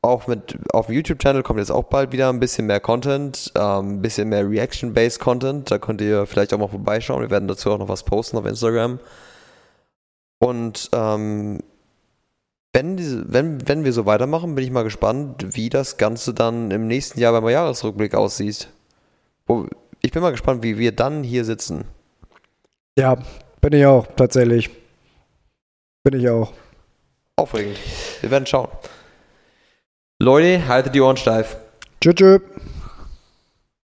Auch mit auf dem YouTube-Channel kommt jetzt auch bald wieder ein bisschen mehr Content, ähm, ein bisschen mehr Reaction-based Content. Da könnt ihr vielleicht auch mal vorbeischauen. Wir werden dazu auch noch was posten auf Instagram. Und ähm, wenn, diese, wenn, wenn wir so weitermachen, bin ich mal gespannt, wie das Ganze dann im nächsten Jahr beim Jahresrückblick aussieht. Ich bin mal gespannt, wie wir dann hier sitzen. Ja, bin ich auch, tatsächlich. Bin ich auch. Aufregend. Wir werden schauen. Leute, haltet die Ohren steif. Tschüss. tschüss.